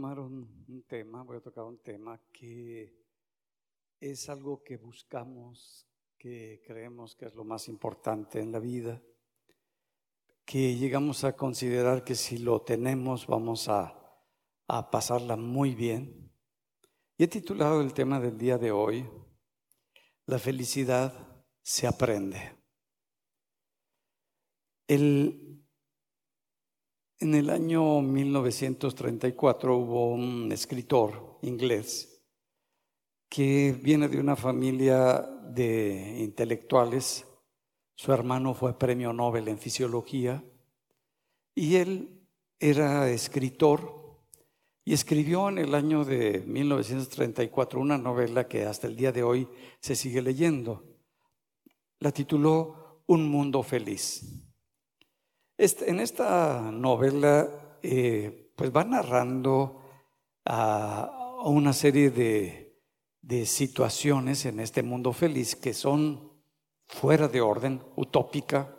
tomar un, tema, voy a tocar un tema que es algo que buscamos, que creemos que es lo más importante en la vida, que llegamos a considerar que si lo tenemos vamos a, a pasarla muy bien. Y he titulado el tema del día de hoy, La felicidad se aprende. El, en el año 1934 hubo un escritor inglés que viene de una familia de intelectuales. Su hermano fue premio Nobel en fisiología y él era escritor y escribió en el año de 1934 una novela que hasta el día de hoy se sigue leyendo. La tituló Un mundo feliz. Este, en esta novela, eh, pues va narrando una serie de, de situaciones en este mundo feliz que son fuera de orden, utópica,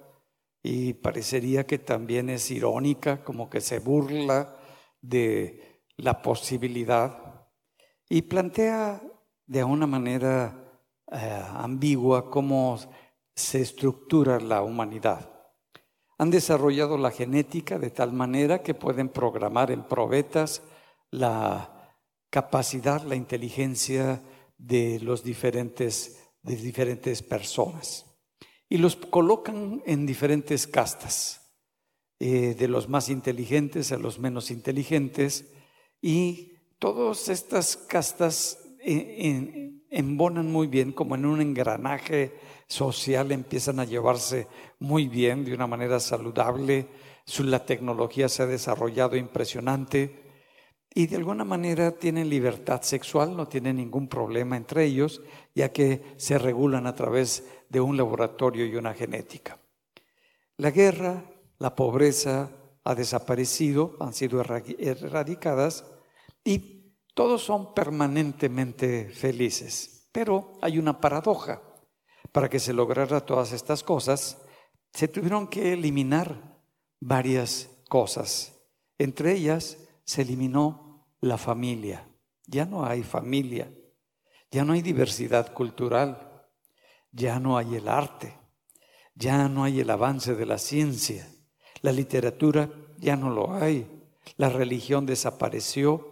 y parecería que también es irónica, como que se burla de la posibilidad y plantea de una manera eh, ambigua cómo se estructura la humanidad han desarrollado la genética de tal manera que pueden programar en probetas la capacidad, la inteligencia de los diferentes, de diferentes personas. Y los colocan en diferentes castas, eh, de los más inteligentes a los menos inteligentes, y todas estas castas eh, embonan muy bien como en un engranaje social empiezan a llevarse muy bien, de una manera saludable, la tecnología se ha desarrollado impresionante y de alguna manera tienen libertad sexual, no tienen ningún problema entre ellos, ya que se regulan a través de un laboratorio y una genética. La guerra, la pobreza ha desaparecido, han sido erradicadas y todos son permanentemente felices. Pero hay una paradoja. Para que se lograra todas estas cosas, se tuvieron que eliminar varias cosas. Entre ellas se eliminó la familia. Ya no hay familia, ya no hay diversidad cultural, ya no hay el arte, ya no hay el avance de la ciencia, la literatura ya no lo hay, la religión desapareció,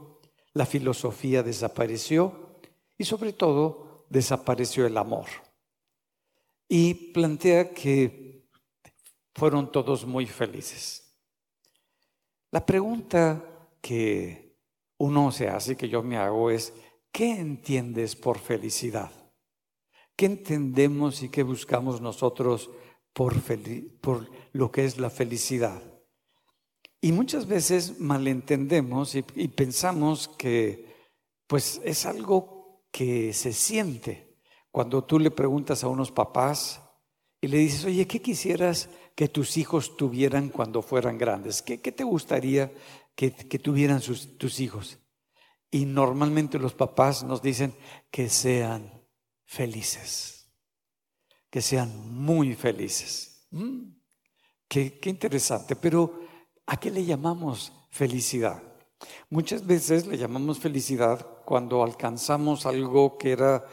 la filosofía desapareció y sobre todo desapareció el amor y plantea que fueron todos muy felices. La pregunta que uno se hace, que yo me hago, es, ¿qué entiendes por felicidad? ¿Qué entendemos y qué buscamos nosotros por, por lo que es la felicidad? Y muchas veces malentendemos y, y pensamos que pues es algo que se siente cuando tú le preguntas a unos papás y le dices, oye, ¿qué quisieras que tus hijos tuvieran cuando fueran grandes? ¿Qué, te gustaría que, tuvieran tus hijos? Y normalmente los papás nos dicen que sean felices, que sean muy felices. Mm, qué, qué interesante, pero ¿a qué le llamamos felicidad? Muchas veces le llamamos felicidad cuando alcanzamos algo que era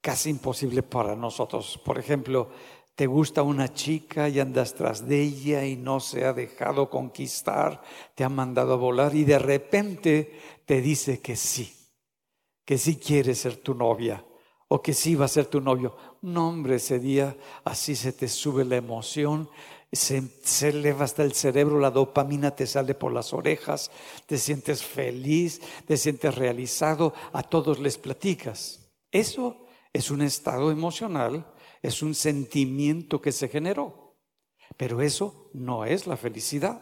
casi imposible para nosotros. Por ejemplo, te gusta una chica y andas tras de ella y no se ha dejado conquistar, te ha mandado a volar y de repente te dice que sí, que sí quiere ser tu novia o que sí va a ser tu novio. No, hombre, ese día así se te sube la emoción, se, eleva hasta el cerebro, la dopamina te sale por las orejas, te sientes feliz, te sientes realizado, a todos les platicas. Eso es un estado emocional, es un sentimiento que se generó. Pero eso no es la felicidad.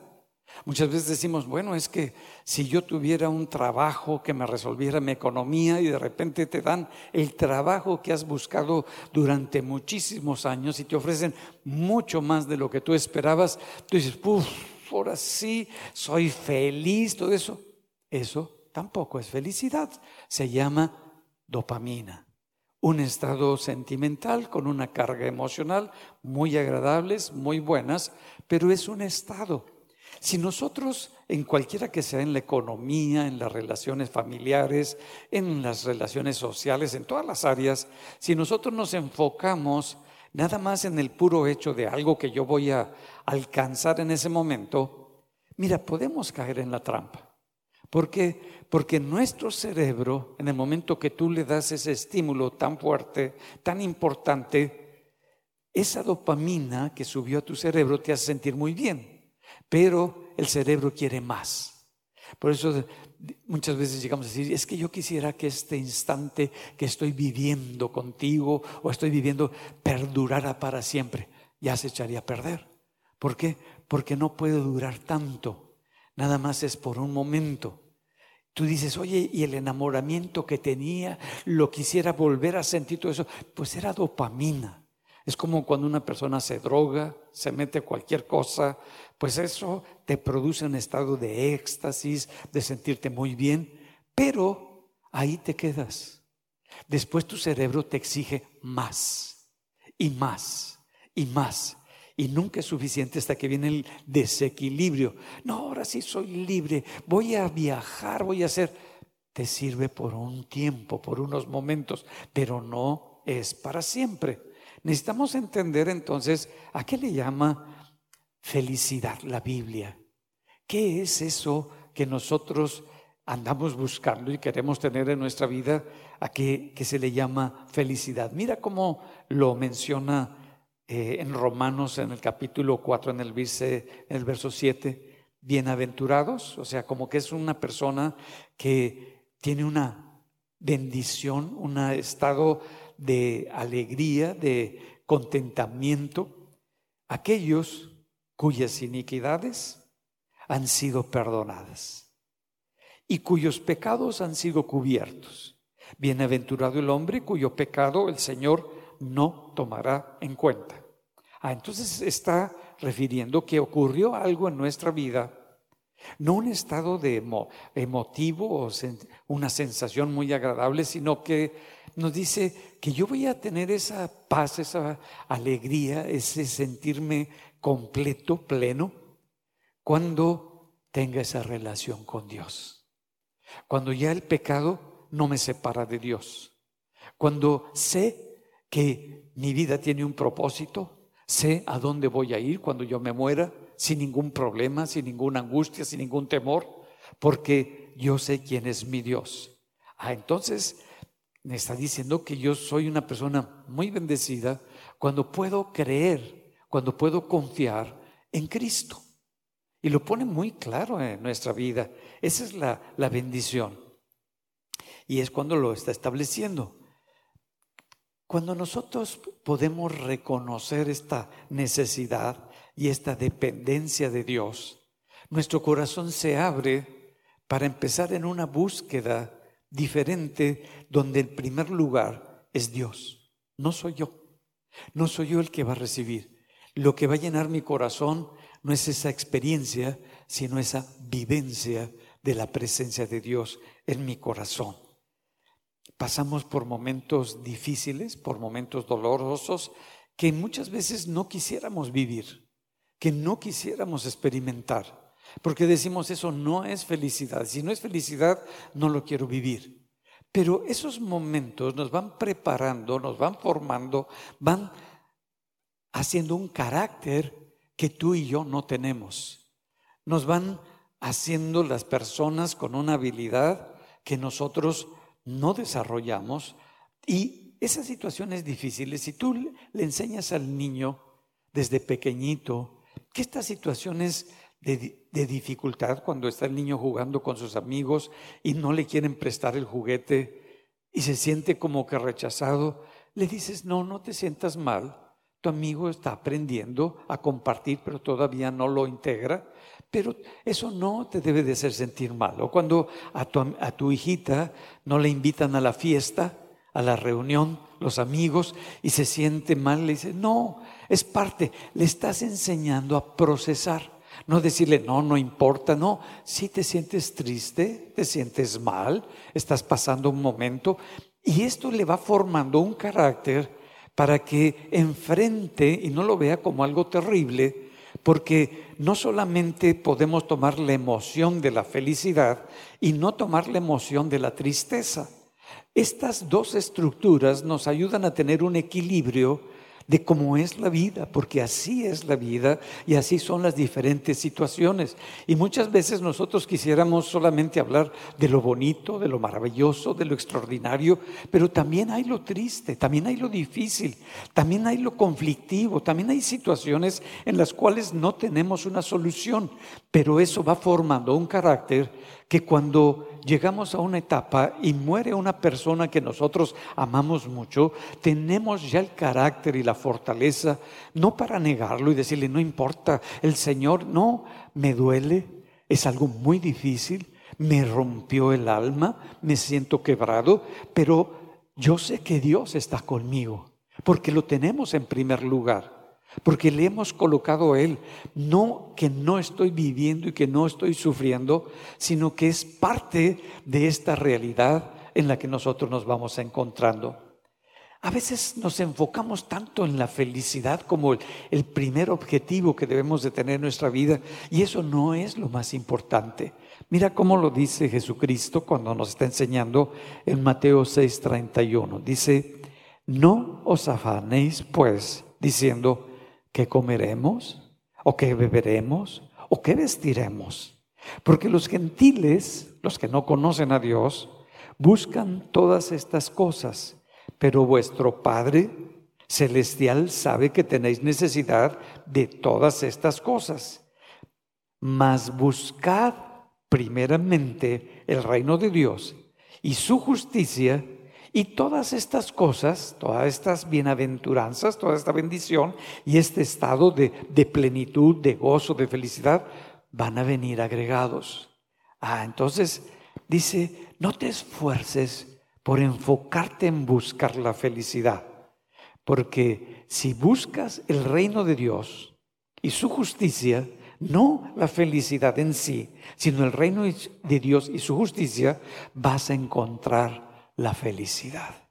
Muchas veces decimos, bueno, es que si yo tuviera un trabajo que me resolviera mi economía y de repente te dan el trabajo que has buscado durante muchísimos años y te ofrecen mucho más de lo que tú esperabas, tú dices, puff, ahora sí, soy feliz, todo eso. Eso tampoco es felicidad, se llama dopamina un estado sentimental con una carga emocional muy agradables, muy buenas, pero es un estado. Si nosotros, en cualquiera que sea, en la economía, en las relaciones familiares, en las relaciones sociales, en todas las áreas, si nosotros nos enfocamos nada más en el puro hecho de algo que yo voy a alcanzar en ese momento, mira, podemos caer en la trampa. ¿Por qué? Porque nuestro cerebro, en el momento que tú le das ese estímulo tan fuerte, tan importante, esa dopamina que subió a tu cerebro te hace sentir muy bien pero el cerebro quiere más. Por eso muchas veces llegamos a decir, es que yo quisiera que este instante que estoy viviendo contigo o estoy viviendo perdurara para siempre. Ya se echaría a perder. ¿Por qué? Porque no puede durar tanto. Nada más es por un momento. Tú dices, oye, y el enamoramiento que tenía, lo quisiera volver a sentir todo eso, pues era dopamina. Es como cuando una persona se droga, se mete cualquier cosa, pues eso te produce un estado de éxtasis, de sentirte muy bien, pero ahí te quedas. Después tu cerebro te exige más y más y más. Y nunca es suficiente hasta que viene el desequilibrio. No, ahora sí soy libre, voy a viajar, voy a hacer. Te sirve por un tiempo, por unos momentos, pero no es para siempre. Necesitamos entender entonces a qué le llama felicidad la Biblia. ¿Qué es eso que nosotros andamos buscando y queremos tener en nuestra vida a qué, que se le llama felicidad? Mira cómo lo menciona eh, en Romanos en el capítulo 4, en el, en el verso 7. Bienaventurados, o sea, como que es una persona que tiene una bendición, un estado de alegría, de contentamiento, aquellos cuyas iniquidades han sido perdonadas y cuyos pecados han sido cubiertos. Bienaventurado el hombre cuyo pecado el Señor no tomará en cuenta. Ah, entonces está refiriendo que ocurrió algo en nuestra vida, no un estado de emotivo o una sensación muy agradable, sino que nos dice que yo voy a tener esa paz, esa alegría, ese sentirme completo, pleno, cuando tenga esa relación con Dios. Cuando ya el pecado no me separa de Dios. Cuando sé que mi vida tiene un propósito, sé a dónde voy a ir cuando yo me muera, sin ningún problema, sin ninguna angustia, sin ningún temor, porque yo sé quién es mi Dios. Ah, entonces me está diciendo que yo soy una persona muy bendecida cuando puedo creer, cuando puedo confiar en Cristo. Y lo pone muy claro en nuestra vida. Esa es la, la bendición. Y es cuando lo está estableciendo. Cuando nosotros podemos reconocer esta necesidad y esta dependencia de Dios, nuestro corazón se abre para empezar en una búsqueda diferente donde el primer lugar es Dios, no soy yo. No soy yo el que va a recibir. Lo que va a llenar mi corazón no es esa experiencia, sino esa vivencia de la presencia de Dios en mi corazón. Pasamos por momentos difíciles, por momentos dolorosos, que muchas veces no quisiéramos vivir, que no quisiéramos experimentar. Porque decimos eso no es felicidad. Si no es felicidad, no lo quiero vivir. Pero esos momentos nos van preparando, nos van formando, van haciendo un carácter que tú y yo no tenemos. Nos van haciendo las personas con una habilidad que nosotros no desarrollamos. Y esas situaciones difíciles, si tú le enseñas al niño desde pequeñito que estas situaciones de, dificultad cuando está el niño jugando con sus amigos y no le quieren prestar el juguete y se siente como que rechazado, le dices, no, no te sientas mal. Tu amigo está aprendiendo a compartir, pero todavía no lo integra. Pero eso no te debe de hacer sentir mal. O cuando a tu, a tu hijita no le invitan a la fiesta, a la reunión, los amigos, y se siente mal, le dices, no, es parte, le estás enseñando a procesar. No decirle, no, no importa, no. Si te sientes triste, te sientes mal, estás pasando un momento y esto le va formando un carácter para que enfrente y no lo vea como algo terrible, porque no solamente podemos tomar la emoción de la felicidad y no tomar la emoción de la tristeza. Estas dos estructuras nos ayudan a tener un equilibrio de cómo es la vida, porque así es la vida y así son las diferentes situaciones. Y muchas veces nosotros quisiéramos solamente hablar de lo bonito, de lo maravilloso, de lo extraordinario, pero también hay lo triste, también hay lo difícil, también hay lo conflictivo, también hay situaciones en las cuales no tenemos una solución, pero eso va formando un carácter que cuando llegamos a una etapa y muere una persona que nosotros amamos mucho, tenemos ya el carácter y la fortaleza, no para negarlo y decirle, no importa, el Señor, no, me duele, es algo muy difícil, me rompió el alma, me siento quebrado, pero yo sé que Dios está conmigo, porque lo tenemos en primer lugar porque le hemos colocado a Él, no que no estoy viviendo y que no estoy sufriendo, sino que es parte de esta realidad en la que nosotros nos vamos encontrando. A veces nos enfocamos tanto en la felicidad como el, primer objetivo que debemos de tener en nuestra vida y eso no es lo más importante. Mira cómo lo dice Jesucristo cuando nos está enseñando en Mateo 6:31. Dice, no os afanéis pues diciendo, ¿qué comeremos? ¿O qué beberemos? ¿O qué vestiremos? Porque los gentiles, los que no conocen a Dios, buscan todas estas cosas, pero vuestro Padre celestial sabe que tenéis necesidad de todas estas cosas. Mas buscad primeramente el reino de Dios y su justicia y todas estas cosas, todas estas bienaventuranzas, toda esta bendición y este estado de, plenitud, de gozo, de felicidad, van a venir agregados. Ah, entonces dice, no te esfuerces por enfocarte en buscar la felicidad, porque si buscas el reino de Dios y su justicia, no la felicidad en sí, sino el reino de Dios y su justicia, vas a encontrar la felicidad.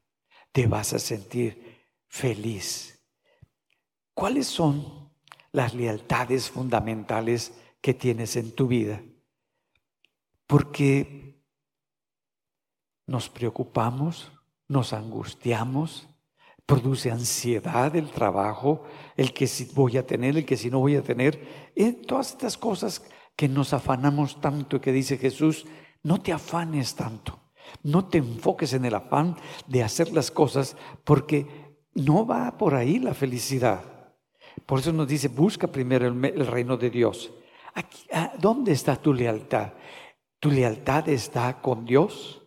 Te vas a sentir feliz. ¿Cuáles son las lealtades fundamentales que tienes en tu vida? Porque nos preocupamos, nos angustiamos, produce ansiedad el trabajo, el que si voy a tener, el que si no voy a tener, y todas estas cosas que nos afanamos tanto, que dice Jesús, no te afanes tanto. No te enfoques en el afán de hacer las cosas porque no va por ahí la felicidad. Por eso nos dice, busca primero el, reino de Dios. Ah, ¿Dónde está tu lealtad? ¿Tu lealtad está con Dios?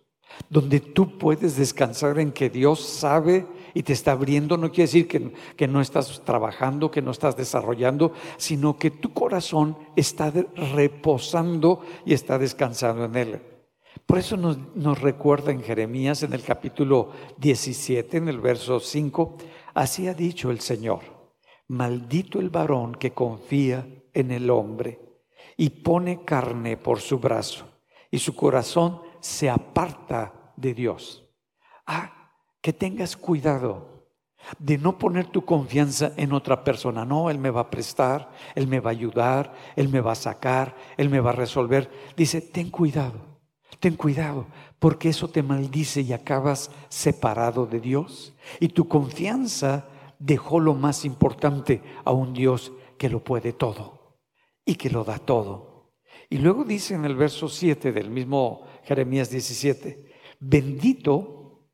Donde tú puedes descansar en que Dios sabe y te está abriendo, no quiere decir que, que, no estás trabajando, que no estás desarrollando, sino que tu corazón está reposando y está descansando en Él. Por eso nos, recuerda en Jeremías en el capítulo 17, en el verso 5, así ha dicho el Señor, maldito el varón que confía en el hombre y pone carne por su brazo y su corazón se aparta de Dios. Ah, que tengas cuidado de no poner tu confianza en otra persona. No, Él me va a prestar, Él me va a ayudar, Él me va a sacar, Él me va a resolver. Dice, ten cuidado Ten cuidado, porque eso te maldice y acabas separado de Dios. Y tu confianza dejó lo más importante a un Dios que lo puede todo y que lo da todo. Y luego dice en el verso 7 del mismo Jeremías 17, bendito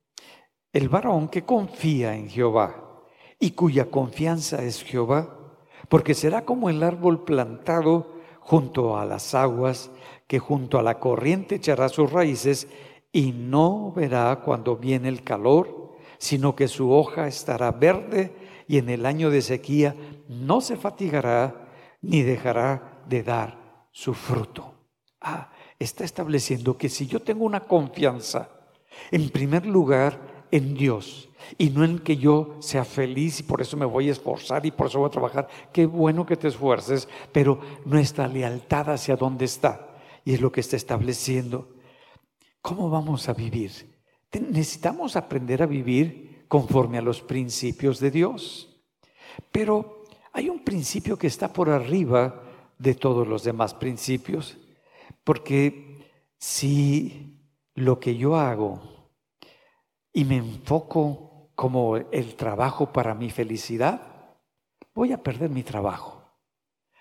el varón que confía en Jehová y cuya confianza es Jehová, porque será como el árbol plantado junto a las aguas que junto a la corriente echará sus raíces y no verá cuando viene el calor, sino que su hoja estará verde y en el año de sequía no se fatigará ni dejará de dar su fruto. Ah, está estableciendo que si yo tengo una confianza, en primer lugar, en Dios, y no en que yo sea feliz y por eso me voy a esforzar y por eso voy a trabajar. Qué bueno que te esfuerces, pero nuestra lealtad hacia dónde está. Y es lo que está estableciendo. ¿Cómo vamos a vivir? Necesitamos aprender a vivir conforme a los principios de Dios. Pero hay un principio que está por arriba de todos los demás principios, porque si lo que yo hago y me enfoco como el trabajo para mi felicidad, voy a perder mi trabajo,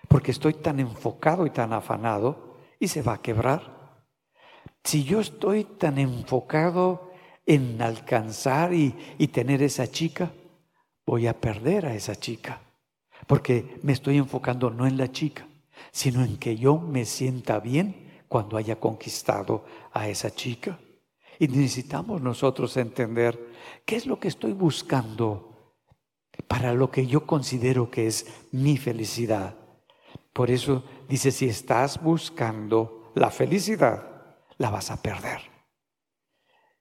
porque estoy tan enfocado y tan afanado y se va a quebrar. Si yo estoy tan enfocado en alcanzar y, tener esa chica, voy a perder a esa chica, porque me estoy enfocando no en la chica, sino en que yo me sienta bien cuando haya conquistado a esa chica. Y necesitamos nosotros entender qué es lo que estoy buscando para lo que yo considero que es mi felicidad. Por eso dice, si estás buscando la felicidad, la vas a perder.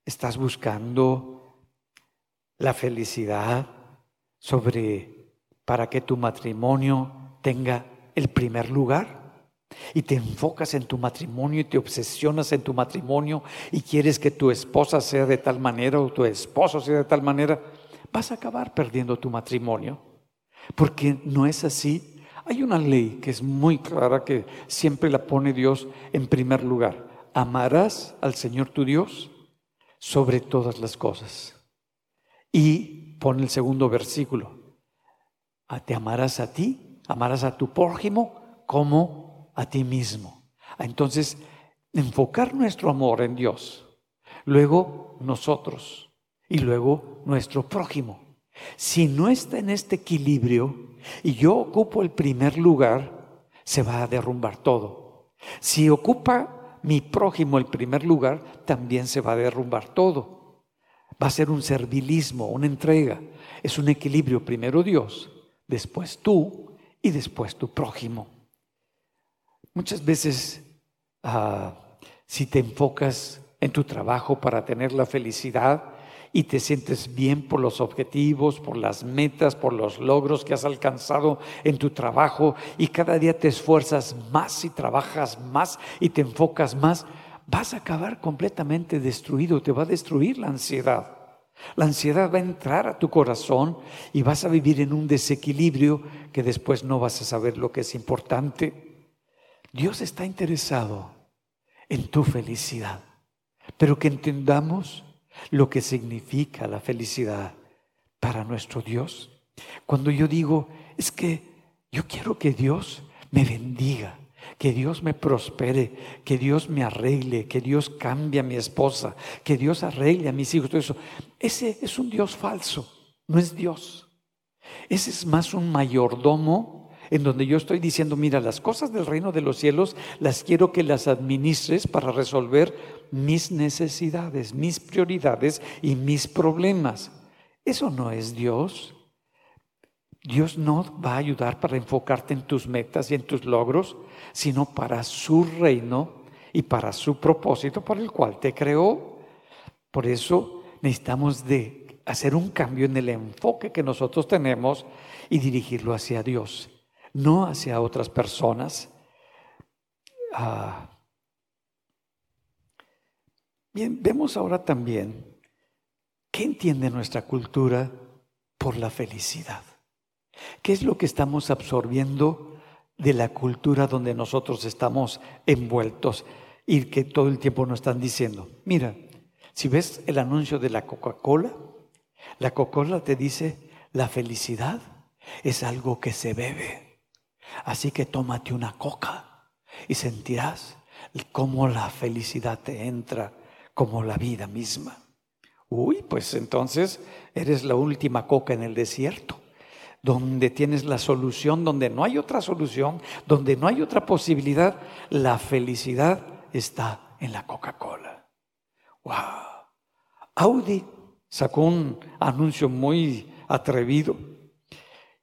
Estás buscando la felicidad sobre para que tu matrimonio tenga el primer lugar y te enfocas en tu matrimonio y te obsesionas en tu matrimonio y quieres que tu esposa sea de tal manera o tu esposo sea de tal manera, vas a acabar perdiendo tu matrimonio. Porque no es así. Hay una ley que es muy clara que siempre la pone Dios en primer lugar. Amarás al Señor tu Dios sobre todas las cosas. Y pone el segundo versículo. Te amarás a ti, amarás a tu prójimo como a ti mismo. Entonces, enfocar nuestro amor en Dios, luego nosotros y luego nuestro prójimo. Si no está en este equilibrio y yo ocupo el primer lugar, se va a derrumbar todo. Si ocupa mi prójimo el primer lugar, también se va a derrumbar todo. Va a ser un servilismo, una entrega. Es un equilibrio, primero Dios, después tú y después tu prójimo. Muchas veces, ah, si te enfocas en tu trabajo para tener la felicidad y te sientes bien por los objetivos, por las metas, por los logros que has alcanzado en tu trabajo y cada día te esfuerzas más y trabajas más y te enfocas más, vas a acabar completamente destruido, te va a destruir la ansiedad. La ansiedad va a entrar a tu corazón y vas a vivir en un desequilibrio que después no vas a saber lo que es importante. Dios está interesado en tu felicidad, pero que entendamos lo que significa la felicidad para nuestro Dios. Cuando yo digo, es que yo quiero que Dios me bendiga, que Dios me prospere, que Dios me arregle, que Dios cambie a mi esposa, que Dios arregle a mis hijos, todo eso. Ese es un Dios falso, no es Dios. Ese es más un mayordomo en donde yo estoy diciendo, mira, las cosas del reino de los cielos las quiero que las administres para resolver mis necesidades, mis prioridades y mis problemas. Eso no es Dios. Dios no va a ayudar para enfocarte en tus metas y en tus logros, sino para su reino y para su propósito por el cual te creó. Por eso necesitamos de hacer un cambio en el enfoque que nosotros tenemos y dirigirlo hacia Dios no hacia otras personas. Ah, bien, vemos ahora también qué entiende nuestra cultura por la felicidad. ¿Qué es lo que estamos absorbiendo de la cultura donde nosotros estamos envueltos y que todo el tiempo nos están diciendo? Mira, si ves el anuncio de la Coca-Cola, la Coca-Cola te dice, la felicidad es algo que se bebe. Así que tómate una coca y sentirás cómo la felicidad te entra como la vida misma. Uy, pues entonces eres la última coca en el desierto, donde tienes la solución, donde no hay otra solución, donde no hay otra posibilidad. La felicidad está en la Coca-Cola. Wow. Audi sacó un anuncio muy atrevido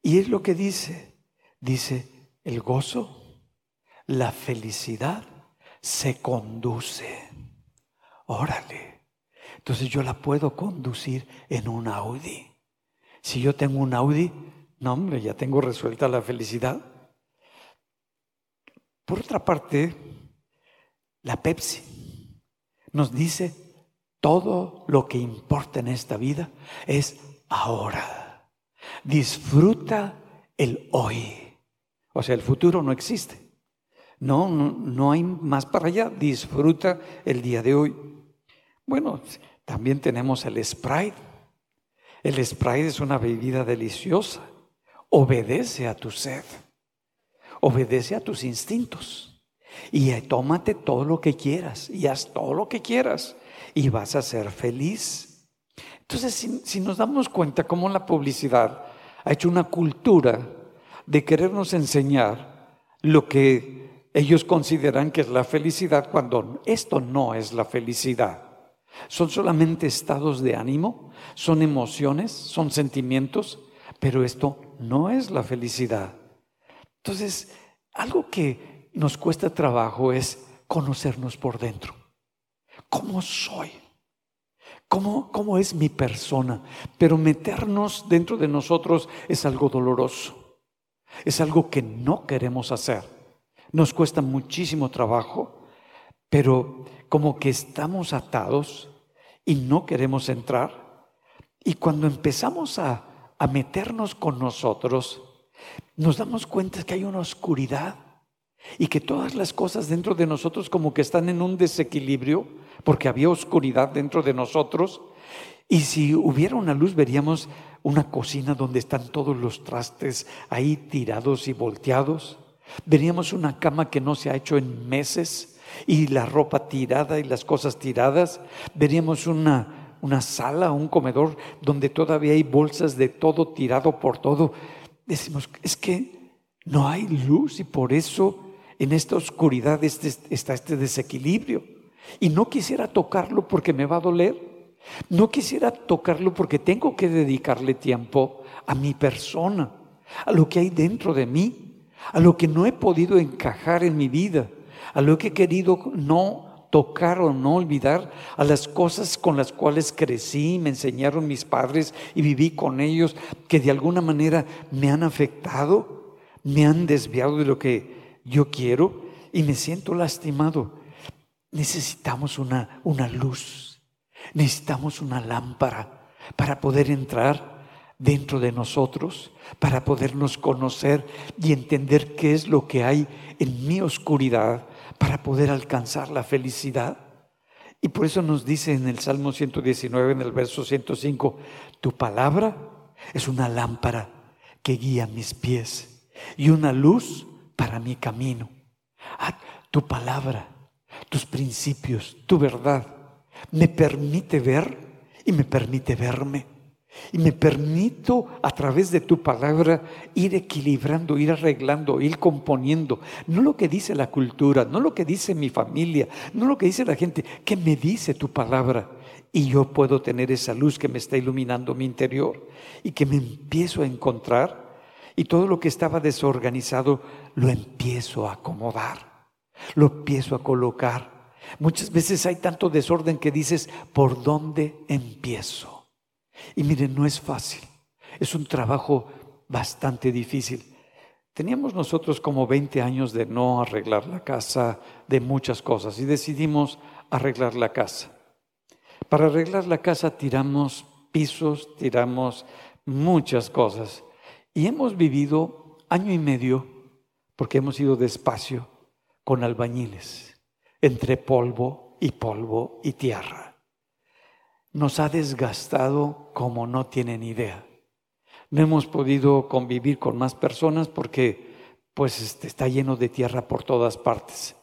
y es lo que dice. Dice, el gozo, la felicidad se conduce. Órale. Entonces yo la puedo conducir en un Audi. Si yo tengo un Audi, no hombre, ya tengo resuelta la felicidad. Por otra parte, la Pepsi nos dice, todo lo que importa en esta vida es ahora. Disfruta el hoy. O sea, el futuro no existe. No, no, hay más para allá. Disfruta el día de hoy. Bueno, también tenemos el Sprite. El Sprite es una bebida deliciosa. Obedece a tu sed. Obedece a tus instintos. Y tómate todo lo que quieras y haz todo lo que quieras y vas a ser feliz. Entonces, si, si nos damos cuenta cómo la publicidad ha hecho una cultura de querernos enseñar lo que ellos consideran que es la felicidad cuando esto no es la felicidad. Son solamente estados de ánimo, son emociones, son sentimientos, pero esto no es la felicidad. Entonces, algo que nos cuesta trabajo es conocernos por dentro. ¿Cómo soy? ¿Cómo, ¿Cómo es mi persona? Pero meternos dentro de nosotros es algo doloroso. Es algo que no queremos hacer. Nos cuesta muchísimo trabajo, pero como que estamos atados y no queremos entrar. Y cuando empezamos a, meternos con nosotros, nos damos cuenta que hay una oscuridad y que todas las cosas dentro de nosotros como que están en un desequilibrio, porque había oscuridad dentro de nosotros. Y si hubiera una luz, veríamos una cocina donde están todos los trastes ahí tirados y volteados. Veríamos una cama que no se ha hecho en meses y la ropa tirada y las cosas tiradas. Veríamos una, una sala, un comedor donde todavía hay bolsas de todo tirado por todo. Decimos, es que no hay luz y por eso en esta oscuridad este, está este desequilibrio. Y no quisiera tocarlo porque me va a doler. No quisiera tocarlo porque tengo que dedicarle tiempo a mi persona, a lo que hay dentro de mí, a lo que no he podido encajar en mi vida, a lo que he querido no tocar o no olvidar, a las cosas con las cuales crecí, me enseñaron mis padres y viví con ellos, que de alguna manera me han afectado, me han desviado de lo que yo quiero y me siento lastimado. Necesitamos una, una luz Necesitamos una lámpara para poder entrar dentro de nosotros, para podernos conocer y entender qué es lo que hay en mi oscuridad para poder alcanzar la felicidad. Y por eso nos dice en el Salmo 119, en el verso 105, tu palabra es una lámpara que guía mis pies y una luz para mi camino. Ah, tu palabra, tus principios, tu verdad me permite ver y me permite verme. Y me permito a través de tu palabra ir equilibrando, ir arreglando, ir componiendo. No lo que dice la cultura, no lo que dice mi familia, no lo que dice la gente, que me dice tu palabra. Y yo puedo tener esa luz que me está iluminando mi interior y que me empiezo a encontrar. Y todo lo que estaba desorganizado lo empiezo a acomodar, lo empiezo a colocar Muchas veces hay tanto desorden que dices, ¿por dónde empiezo? Y miren, no es fácil. Es un trabajo bastante difícil. Teníamos nosotros como 20 años de no arreglar la casa, de muchas cosas, y decidimos arreglar la casa. Para arreglar la casa tiramos pisos, tiramos muchas cosas. Y hemos vivido año y medio, porque hemos ido despacio, con albañiles entre polvo y polvo y tierra. Nos ha desgastado como no tienen idea. No hemos podido convivir con más personas porque pues este, está lleno de tierra por todas partes.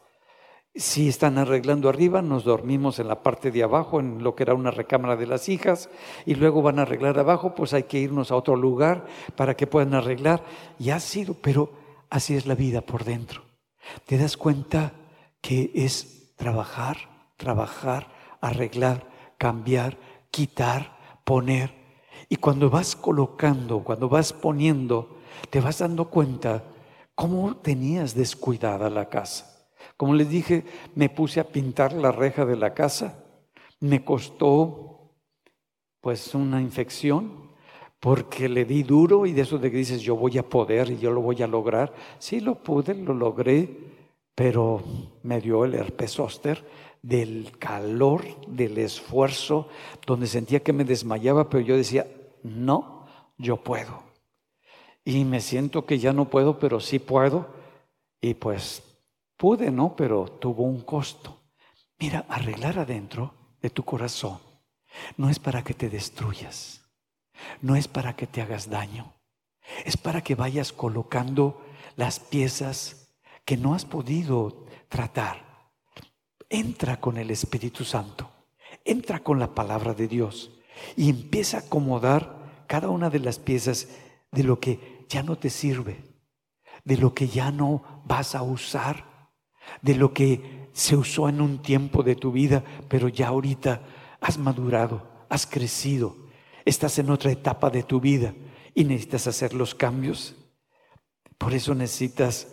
Si están arreglando arriba, nos dormimos en la parte de abajo, en lo que era una recámara de las hijas, y luego van a arreglar abajo, pues hay que irnos a otro lugar para que puedan arreglar. Y ha sido, pero así es la vida por dentro. ¿Te das cuenta que es trabajar, trabajar, arreglar, cambiar, quitar, poner. Y cuando vas colocando, cuando vas poniendo, te vas dando cuenta cómo tenías descuidada la casa. Como les dije, me puse a pintar la reja de la casa. Me costó pues una infección porque le di duro y de eso de que dices yo voy a poder y yo lo voy a lograr. Sí lo pude, lo logré, pero me dio el herpes zóster del calor, del esfuerzo, donde sentía que me desmayaba, pero yo decía, no, yo puedo. y me siento que ya no puedo, pero sí puedo. Y pues pude, ¿no? Pero tuvo un costo. Mira, arreglar adentro de tu corazón no es para que te destruyas, no es para que te hagas daño, es para que vayas colocando las piezas que no has podido tratar. Entra con el Espíritu Santo, entra con la palabra de Dios y empieza a acomodar cada una de las piezas de lo que ya no te sirve, de lo que ya no vas a usar, de lo que se usó en un tiempo de tu vida, pero ya ahorita has madurado, has crecido, estás en otra etapa de tu vida y necesitas hacer los cambios. Por eso necesitas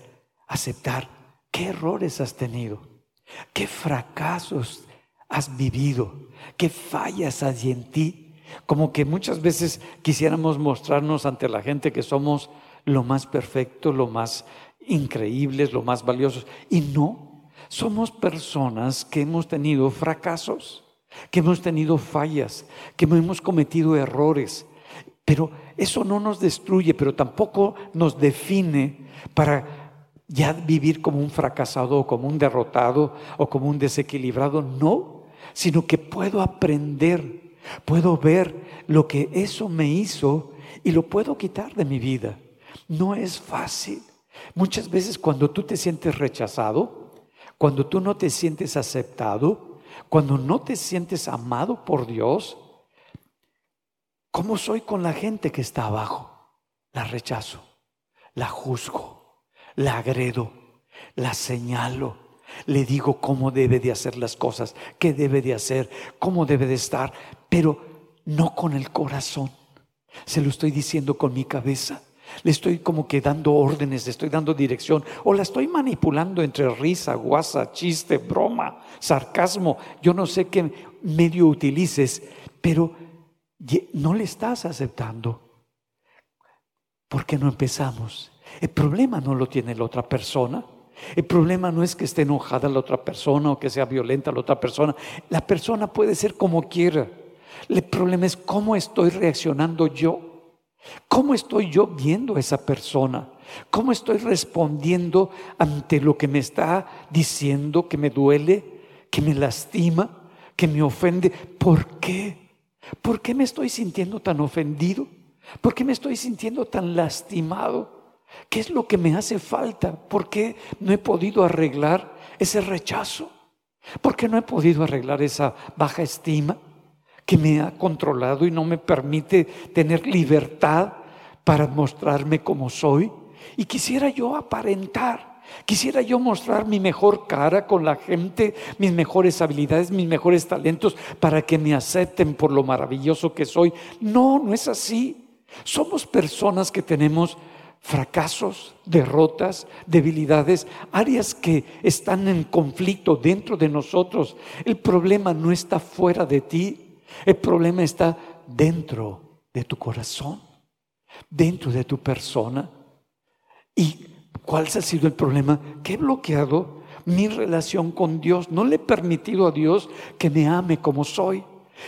aceptar qué errores has tenido, qué fracasos has vivido, qué fallas hay en ti. Como que muchas veces quisiéramos mostrarnos ante la gente que somos lo más perfecto, lo más increíbles, lo más valiosos. Y no, somos personas que hemos tenido fracasos, que hemos tenido fallas, que hemos cometido errores. Pero eso no nos destruye, pero tampoco nos define para ya vivir como un fracasado o como un derrotado o como un desequilibrado. No, sino que puedo aprender, puedo ver lo que eso me hizo y lo puedo quitar de mi vida. No es fácil. Muchas veces cuando tú te sientes rechazado, cuando tú no te sientes aceptado, cuando no te sientes amado por Dios, ¿cómo soy con la gente que está abajo? La rechazo, la juzgo, la agredo, la señalo, le digo cómo debe de hacer las cosas, qué debe de hacer, cómo debe de estar, pero no con el corazón. Se lo estoy diciendo con mi cabeza. Le estoy como que dando órdenes, le estoy dando dirección o la estoy manipulando entre risa, guasa, chiste, broma, sarcasmo. Yo no sé qué medio utilices, pero no le estás aceptando. ¿Por qué no empezamos? El problema no lo tiene la otra persona. El problema no es que esté enojada la otra persona o que sea violenta la otra persona. La persona puede ser como quiera. El problema es cómo estoy reaccionando yo. ¿Cómo estoy yo viendo a esa persona? ¿Cómo estoy respondiendo ante lo que me está diciendo que me duele, que me lastima, que me ofende? ¿Por qué? ¿Por qué me estoy sintiendo tan ofendido? ¿Por qué me estoy sintiendo tan lastimado? ¿Qué es lo que me hace falta? ¿Por qué no he podido arreglar ese rechazo? ¿Por qué no he podido arreglar esa baja estima que me ha controlado y no me permite tener libertad para mostrarme como soy? Y quisiera yo aparentar, quisiera yo mostrar mi mejor cara con la gente, mis mejores habilidades, mis mejores talentos, para que me acepten por lo maravilloso que soy. No, no es así. Somos personas que tenemos fracasos, derrotas, debilidades, áreas que están en conflicto dentro de nosotros. El problema no está fuera de ti, el problema está dentro de tu corazón, dentro de tu persona. ¿Y cuál ha sido el problema? Que he bloqueado mi relación con Dios, no le he permitido a Dios que me ame como soy.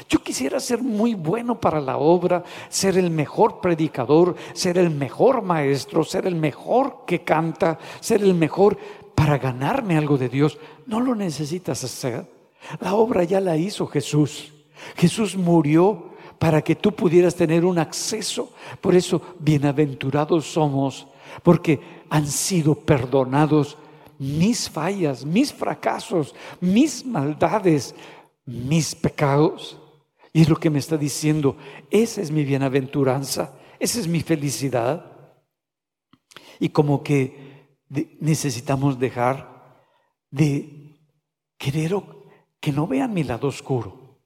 Yo quisiera ser muy bueno para la obra, ser el mejor predicador, ser el mejor maestro, ser el mejor que canta, ser el mejor para ganarme algo de Dios. No lo necesitas hacer. La obra ya la hizo Jesús. Jesús murió para que tú pudieras tener un acceso. Por eso, bienaventurados somos, porque han sido perdonados mis fallas, mis fracasos, mis maldades, mis pecados. Y es lo que me está diciendo, esa es mi bienaventuranza, esa es mi felicidad. Y como que necesitamos dejar de querer que no vean mi lado oscuro,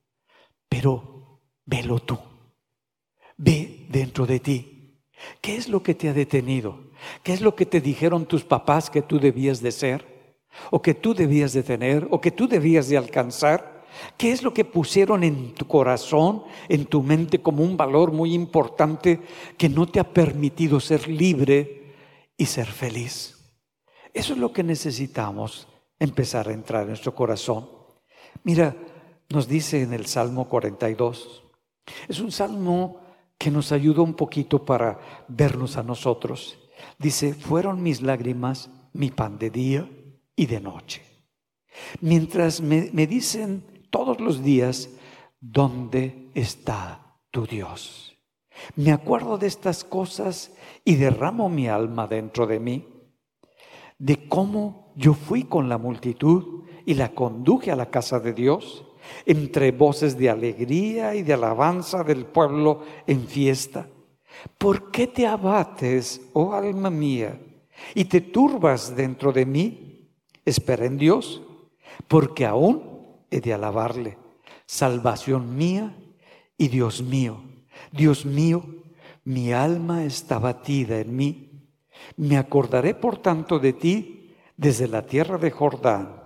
pero velo tú, ve dentro de ti. ¿Qué es lo que te ha detenido? ¿Qué es lo que te dijeron tus papás que tú debías de ser? ¿O que tú debías de tener? ¿O que tú debías de alcanzar? ¿Qué es lo que pusieron en tu corazón, en tu mente como un valor muy importante que no te ha permitido ser libre y ser feliz? Eso es lo que necesitamos empezar a entrar en nuestro corazón. Mira, nos dice en el Salmo 42, es un salmo que nos ayuda un poquito para vernos a nosotros. Dice, fueron mis lágrimas mi pan de día y de noche. Mientras me, me dicen todos los días, ¿dónde está tu Dios? Me acuerdo de estas cosas y derramo mi alma dentro de mí, de cómo yo fui con la multitud y la conduje a la casa de Dios, entre voces de alegría y de alabanza del pueblo en fiesta. ¿Por qué te abates, oh alma mía, y te turbas dentro de mí? Espera en Dios, porque aún de alabarle, salvación mía y Dios mío. Dios mío, mi alma está batida en mí. Me acordaré por tanto de ti desde la tierra de Jordán.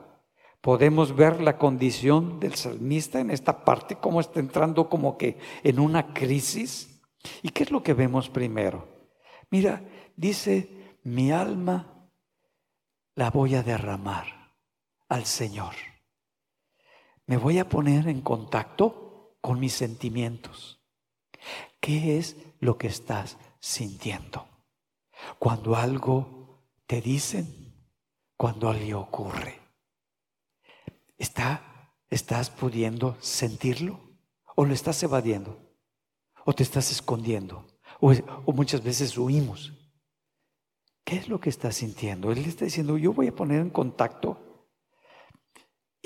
Podemos ver la condición del salmista en esta parte, como está entrando como que en una crisis. ¿Y qué es lo que vemos primero? Mira, dice, mi alma la voy a derramar al Señor. Me voy a poner en contacto con mis sentimientos. ¿Qué es lo que estás sintiendo? Cuando algo te dicen, cuando algo ocurre. ¿Está, ¿Estás pudiendo sentirlo? ¿O lo estás evadiendo? ¿O te estás escondiendo? O, o muchas veces huimos. ¿Qué es lo que estás sintiendo? Él está diciendo, yo voy a poner en contacto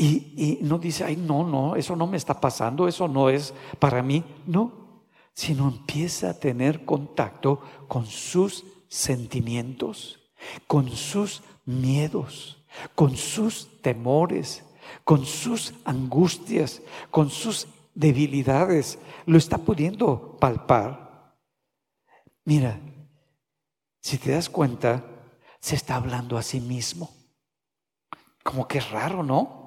y, no dice, ay, no, no, eso no me está pasando, eso no es para mí. No, sino empieza a tener contacto con sus sentimientos, con sus miedos, con sus temores, con sus angustias, con sus debilidades, lo está pudiendo palpar. Mira, si te das cuenta, se está hablando a sí mismo. Como que es raro, ¿no?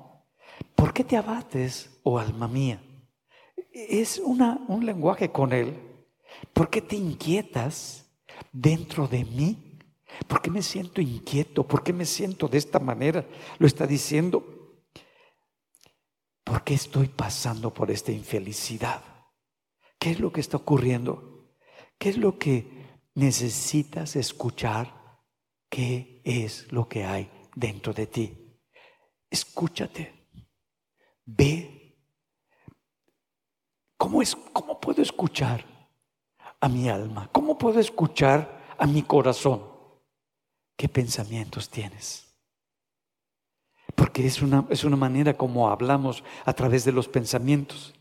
¿Por qué te abates, oh alma mía? Es una, un lenguaje con él. ¿Por qué te inquietas dentro de mí? ¿Por qué me siento inquieto? ¿Por qué me siento de esta manera? Lo está diciendo ¿Por qué estoy pasando por esta infelicidad? ¿Qué es lo que está ocurriendo? ¿Qué es lo que necesitas escuchar? ¿Qué es lo que hay dentro de ti? Escúchate. Ve. ¿Cómo, es, ¿Cómo puedo escuchar a mi alma? ¿Cómo puedo escuchar a mi corazón? ¿Qué pensamientos tienes? Porque es una, es una manera como hablamos a través de los pensamientos.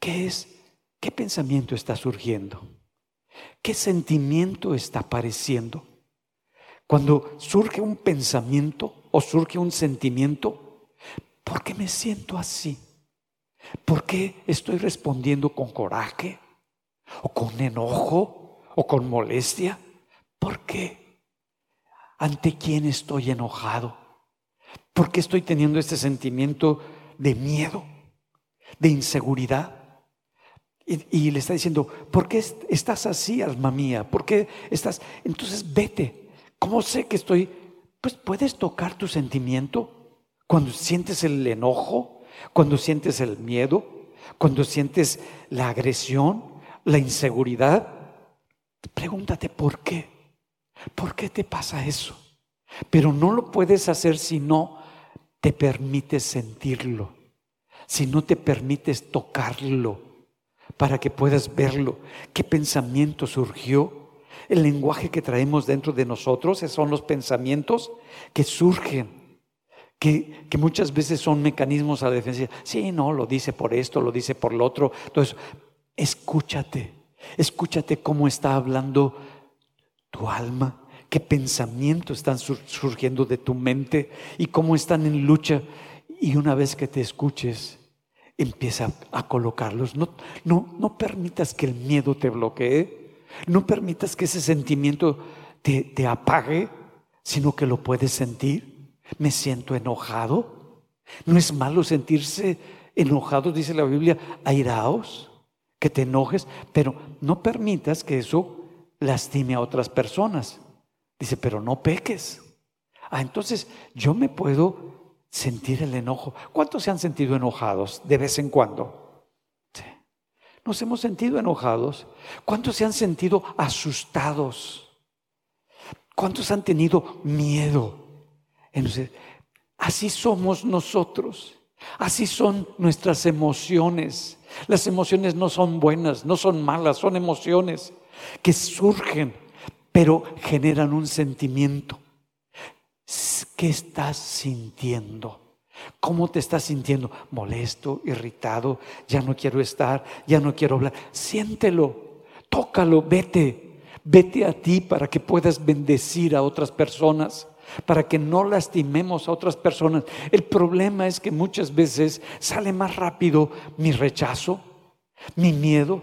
¿Qué es? ¿Qué pensamiento está surgiendo? ¿Qué sentimiento está apareciendo? Cuando surge un pensamiento o surge un sentimiento, ¿por qué me siento así? ¿Por qué estoy respondiendo con coraje? ¿O con enojo? ¿O con molestia? ¿Por qué? ¿Ante quién estoy enojado? ¿Por qué estoy teniendo este sentimiento de miedo, de inseguridad? Y, le está diciendo, ¿por qué estás así, alma mía? ¿Por qué estás? Entonces vete. ¿Cómo sé que estoy? Pues puedes tocar tu sentimiento cuando sientes el enojo, cuando sientes el miedo, cuando sientes la agresión, la inseguridad. Pregúntate por qué. ¿Por qué te pasa eso? Pero no lo puedes hacer si no te permites sentirlo, si no te permites tocarlo, para que puedas verlo, qué pensamiento surgió. El lenguaje que traemos dentro de nosotros son los pensamientos que surgen, que, muchas veces son mecanismos a defensa. Sí, no, lo dice por esto, lo dice por lo otro. Entonces, escúchate, escúchate cómo está hablando tu alma qué pensamientos están surgiendo de tu mente y cómo están en lucha. Y una vez que te escuches, empieza a colocarlos. No, no, no permitas que el miedo te bloquee. No permitas que ese sentimiento te, te apague, sino que lo puedes sentir. Me siento enojado. No es malo sentirse enojado, dice la Biblia, airaos, que te enojes, pero no permitas que eso lastime a otras personas. Dice, pero no peques. Ah, entonces yo me puedo sentir el enojo. ¿Cuántos se han sentido enojados de vez en cuando? Nos hemos sentido enojados. ¿Cuántos se han sentido asustados? ¿Cuántos han tenido miedo? Entonces, así somos nosotros. Así son nuestras emociones. Las emociones no son buenas, no son malas, son emociones que surgen, pero generan un sentimiento. ¿Qué estás sintiendo? ¿Cómo te estás sintiendo? Molesto, irritado, ya no quiero estar, ya no quiero hablar. Siéntelo, tócalo, vete, vete a ti para que puedas bendecir a otras personas, para que no lastimemos a otras personas. El problema es que muchas veces sale más rápido mi rechazo, mi miedo,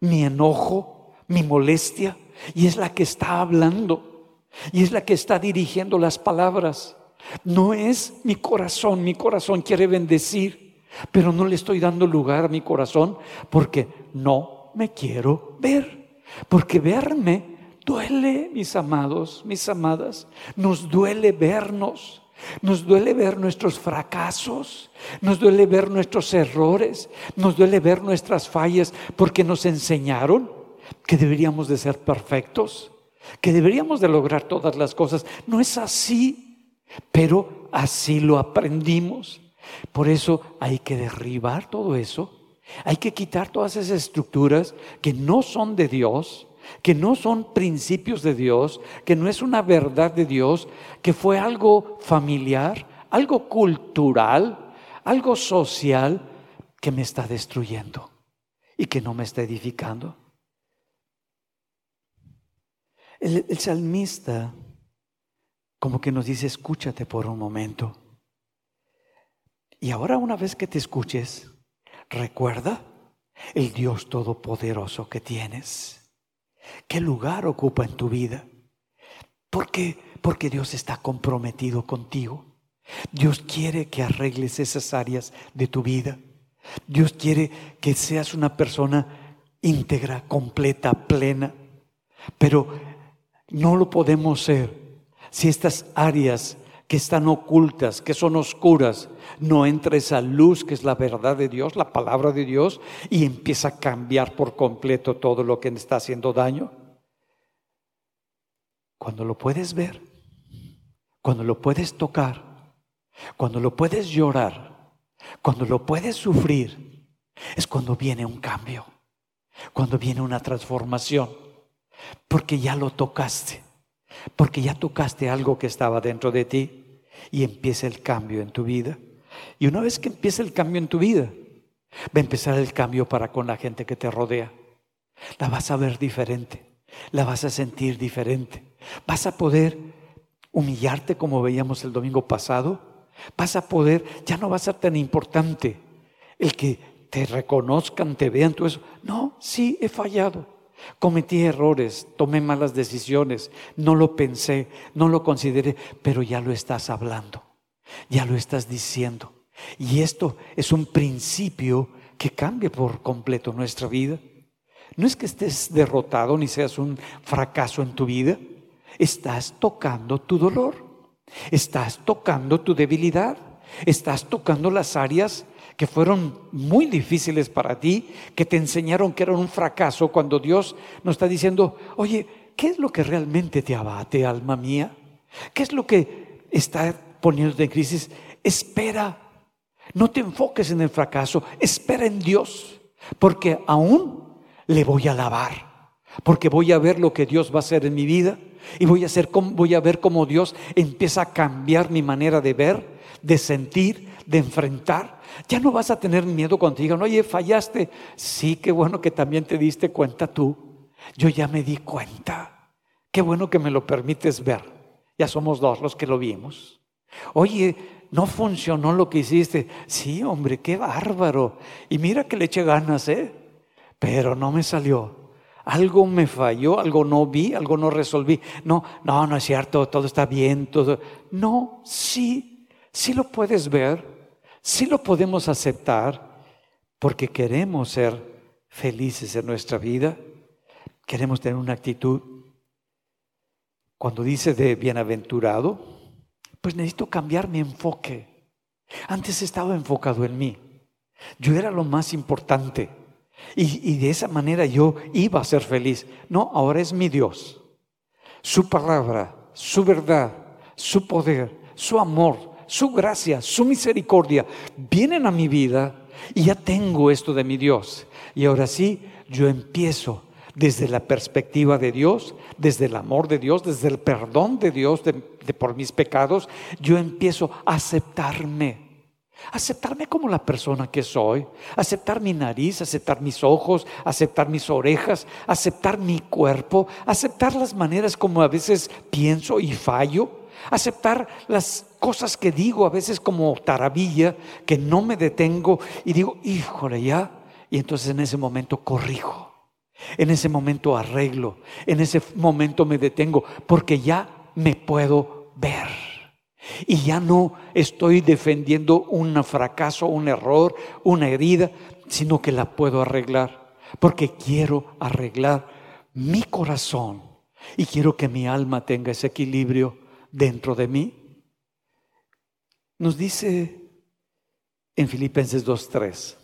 mi enojo, mi molestia, y es la que está hablando, y es la que está dirigiendo las palabras. No es mi corazón, mi corazón quiere bendecir, pero no le estoy dando lugar a mi corazón porque no me quiero ver. Porque verme duele, mis amados, mis amadas, nos duele vernos. Nos duele ver nuestros fracasos, nos duele ver nuestros errores, nos duele ver nuestras fallas, porque nos enseñaron que deberíamos de ser perfectos, que deberíamos de lograr todas las cosas. No es así. Pero así lo aprendimos. Por eso hay que derribar todo eso. Hay que quitar todas esas estructuras que no son de Dios, que no son principios de Dios, que no es una verdad de Dios, que fue algo familiar, algo cultural, algo social que me está destruyendo y que no me está edificando. El, salmista como que nos dice, escúchate por un momento. Y ahora una vez que te escuches, recuerda el Dios todopoderoso que tienes. ¿Qué lugar ocupa en tu vida? ¿Por qué? Porque Dios está comprometido contigo. Dios quiere que arregles esas áreas de tu vida. Dios quiere que seas una persona íntegra, completa, plena. Pero no lo podemos ser si estas áreas que están ocultas, que son oscuras, no entra esa luz que es la verdad de Dios, la palabra de Dios, y empieza a cambiar por completo todo lo que está haciendo daño. Cuando lo puedes ver, cuando lo puedes tocar, cuando lo puedes llorar, cuando lo puedes sufrir, es cuando viene un cambio, cuando viene una transformación, porque ya lo tocaste porque ya tocaste algo que estaba dentro de ti y empieza el cambio en tu vida. Y una vez que empieza el cambio en tu vida, va a empezar el cambio para con la gente que te rodea. La vas a ver diferente, la vas a sentir diferente. Vas a poder humillarte como veíamos el domingo pasado. Vas a poder, ya no va a ser tan importante el que te reconozcan, te vean, todo eso. No, sí, he fallado. Cometí errores, tomé malas decisiones, no lo pensé, no lo consideré, pero ya lo estás hablando, ya lo estás diciendo. Y esto es un principio que cambia por completo nuestra vida. No es que estés derrotado ni seas un fracaso en tu vida, estás tocando tu dolor, estás tocando tu debilidad, estás tocando las áreas que fueron muy difíciles para ti, que te enseñaron que eran un fracaso, cuando Dios nos está diciendo, oye, ¿qué es lo que realmente te abate, alma mía? ¿Qué es lo que está poniendo en crisis? Espera, no te enfoques en el fracaso, espera en Dios, porque aún le voy a alabar, porque voy a ver lo que Dios va a hacer en mi vida y voy a, hacer, voy a ver cómo Dios empieza a cambiar mi manera de ver, de sentir, de enfrentar ya no vas a tener miedo cuando te oye, fallaste. Sí, qué bueno que también te diste cuenta tú. Yo ya me di cuenta. Qué bueno que me lo permites ver. Ya somos dos los que lo vimos. Oye, no funcionó lo que hiciste. Sí, hombre, qué bárbaro. Y mira que le eché ganas, ¿eh? Pero no me salió. Algo me falló, algo no vi, algo no resolví. No, no, no es cierto, todo está bien, todo. No, sí, sí lo puedes ver si lo podemos aceptar porque queremos ser felices en nuestra vida, queremos tener una actitud. Cuando dice de bienaventurado, pues necesito cambiar mi enfoque. Antes estaba enfocado en mí. Yo era lo más importante. Y, y de esa manera yo iba a ser feliz. No, ahora es mi Dios. Su palabra, su verdad, su poder, su amor, su gracia, su misericordia vienen a mi vida y ya tengo esto de mi Dios. Y ahora sí, yo empiezo desde la perspectiva de Dios, desde el amor de Dios, desde el perdón de Dios de, por mis pecados, yo empiezo a aceptarme. Aceptarme como la persona que soy, aceptar mi nariz, aceptar mis ojos, aceptar mis orejas, aceptar mi cuerpo, aceptar las maneras como a veces pienso y fallo, aceptar las cosas que digo a veces como taravilla, que no me detengo y digo, híjole ya, y entonces en ese momento corrijo. En ese momento arreglo, en ese momento me detengo, porque ya me puedo ver. Y ya no estoy defendiendo un fracaso, un error, una herida, sino que la puedo arreglar, porque quiero arreglar mi corazón y quiero que mi alma tenga ese equilibrio dentro de mí. Nos dice en Filipenses 2.3,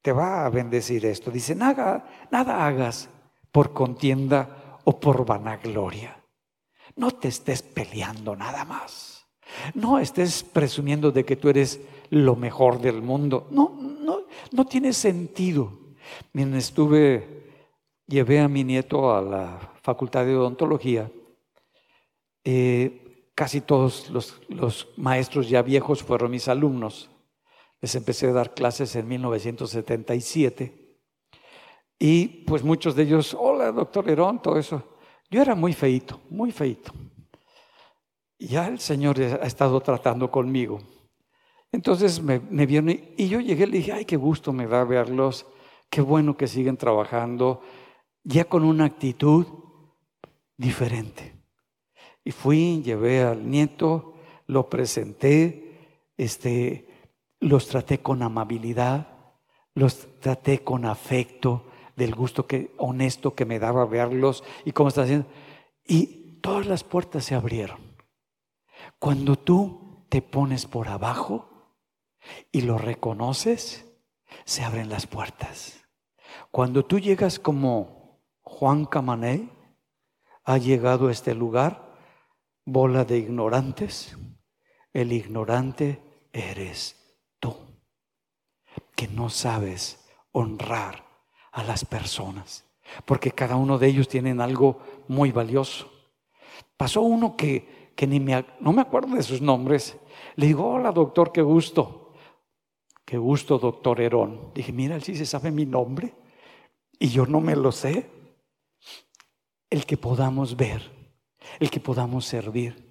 te va a bendecir esto. Dice, nada, nada hagas por contienda o por vanagloria. No te estés peleando nada más. No estés presumiendo de que tú eres lo mejor del mundo. No, no, no tiene sentido. Mientras estuve, llevé a mi nieto a la facultad de odontología. Eh, casi todos los, maestros ya viejos fueron mis alumnos. Les empecé a dar clases en 1977. Y pues muchos de ellos, hola, doctor Herón, todo eso. Yo era muy feito, muy feito. Ya el Señor ha estado tratando conmigo. Entonces me, me vieron y, yo llegué y le dije, ay, qué gusto me da verlos, qué bueno que siguen trabajando, ya con una actitud diferente. Y fui, llevé al nieto, lo presenté, este, los traté con amabilidad, los traté con afecto, del gusto que, honesto que me daba verlos y cómo está haciendo. Y todas las puertas se abrieron. Cuando tú te pones por abajo y lo reconoces, se abren las puertas. Cuando tú llegas como Juan Camané, ha llegado a este lugar, bola de ignorantes, el ignorante eres que no sabes honrar a las personas, porque cada uno de ellos tienen algo muy valioso. Pasó uno que, que ni me, no me acuerdo de sus nombres. Le digo, hola doctor, qué gusto. Qué gusto, doctor Herón. Dije, mira, él sí se sabe mi nombre y yo no me lo sé. El que podamos ver, el que podamos servir.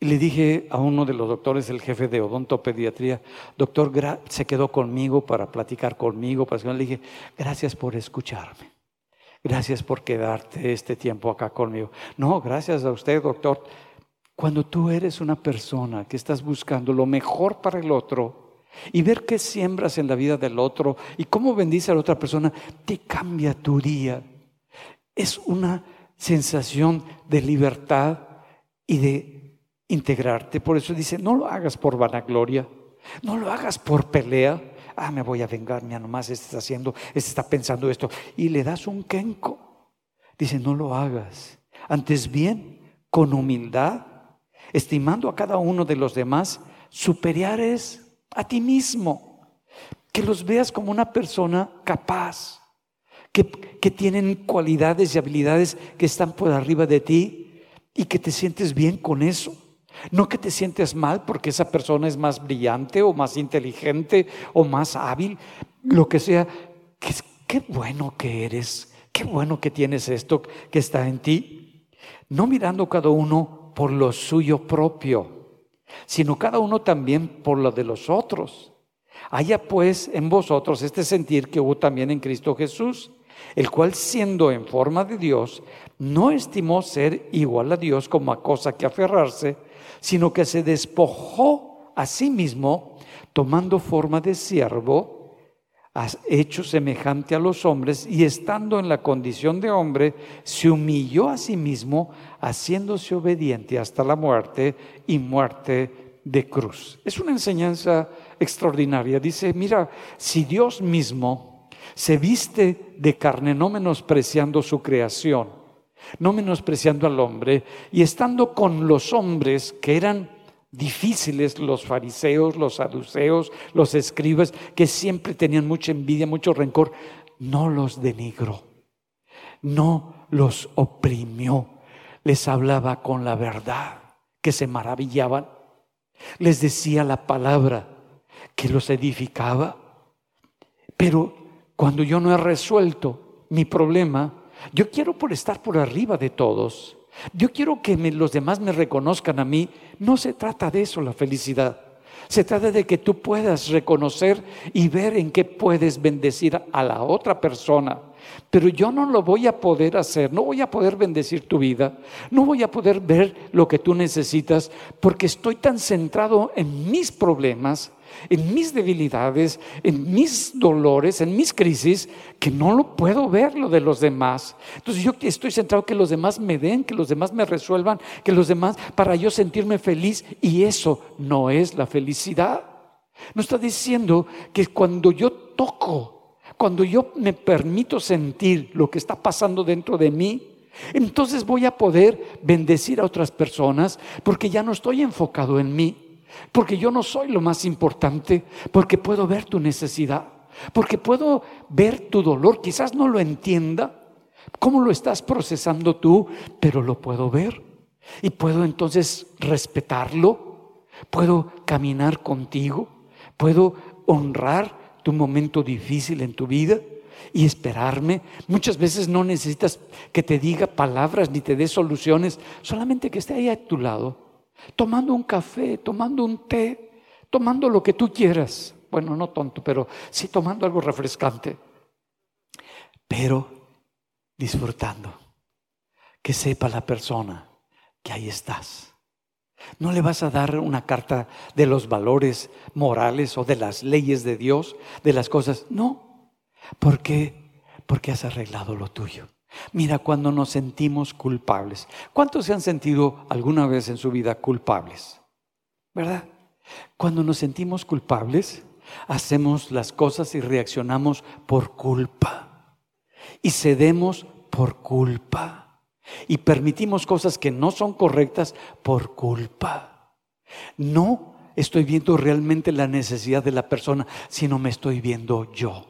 Y le dije a uno de los doctores, el jefe de odontopediatría, doctor, se quedó conmigo para platicar conmigo. Para... Le dije, gracias por escucharme. Gracias por quedarte este tiempo acá conmigo. No, gracias a usted, doctor. Cuando tú eres una persona que estás buscando lo mejor para el otro y ver qué siembras en la vida del otro y cómo bendice a la otra persona, te cambia tu día. Es una sensación de libertad y de integrarte. Por eso dice, no lo hagas por vanagloria, no lo hagas por pelea. Ah, me voy a vengar, mira nomás, este está haciendo, este está pensando esto. Y le das un quenco. Dice, no lo hagas. Antes bien, con humildad, estimando a cada uno de los demás superiores a ti mismo. Que los veas como una persona capaz, que, tienen cualidades y habilidades que están por arriba de ti y que te sientes bien con eso. No que te sientes mal porque esa persona es más brillante o más inteligente o más hábil, lo que sea. Qué bueno que eres, qué bueno que tienes esto que está en ti. No mirando cada uno por lo suyo propio, sino cada uno también por lo de los otros. Haya pues en vosotros este sentir que hubo también en Cristo Jesús, el cual siendo en forma de Dios, no estimó ser igual a Dios como a cosa que aferrarse, sino que se despojó a sí mismo, tomando forma de siervo, hecho semejante a los hombres, y estando en la condición de hombre, se humilló a sí mismo, haciéndose obediente hasta la muerte y muerte de cruz. Es una enseñanza extraordinaria. Dice, mira, si Dios mismo Se viste de carne, no menospreciando su creación, no menospreciando al hombre, y estando con los hombres que eran difíciles, los fariseos, los saduceos, los escribas, que siempre tenían mucha envidia, mucho rencor, no los denigró, no los oprimió, les hablaba con la verdad, que se maravillaban, les decía la palabra que los edificaba, pero cuando yo no he resuelto mi problema, yo quiero por estar por arriba de todos. Yo quiero que los demás me reconozcan a mí. No se trata de eso la felicidad. Se trata de que tú puedas reconocer y ver en qué puedes bendecir a la otra persona. Pero yo no lo voy a poder hacer, no voy a poder bendecir tu vida, no voy a poder ver lo que tú necesitas porque estoy tan centrado en mis problemas en mis debilidades, en mis dolores, en mis crisis, que no lo puedo ver lo de los demás. Entonces yo estoy centrado que los demás me den, que los demás me resuelvan, que los demás, para yo sentirme feliz. Y eso no es la felicidad. No está diciendo que cuando yo toco, cuando yo me permito sentir lo que está pasando dentro de mí, entonces voy a poder bendecir a otras personas porque ya no estoy enfocado en mí porque yo no soy lo más importante, porque puedo ver tu necesidad, porque puedo ver tu dolor, quizás no lo entienda, cómo lo estás procesando tú, pero lo puedo ver. Y puedo entonces respetarlo, puedo caminar contigo, puedo honrar tu momento difícil en tu vida y esperarme. Muchas veces no necesitas que te diga palabras ni te dé soluciones, solamente que esté ahí a tu lado tomando un café, tomando un té, tomando lo que tú quieras. Bueno, no tonto, pero sí tomando algo refrescante. Pero disfrutando. Que sepa la persona que ahí estás. No le vas a dar una carta de los valores morales o de las leyes de Dios, de las cosas. No. ¿Por qué? Porque has arreglado lo tuyo. Mira, cuando nos sentimos culpables. ¿Cuántos se han sentido alguna vez en su vida culpables? ¿Verdad? Cuando nos sentimos culpables, hacemos las cosas y reaccionamos por culpa. Y cedemos por culpa. Y permitimos cosas que no son correctas por culpa. No estoy viendo realmente la necesidad de la persona, sino me estoy viendo yo.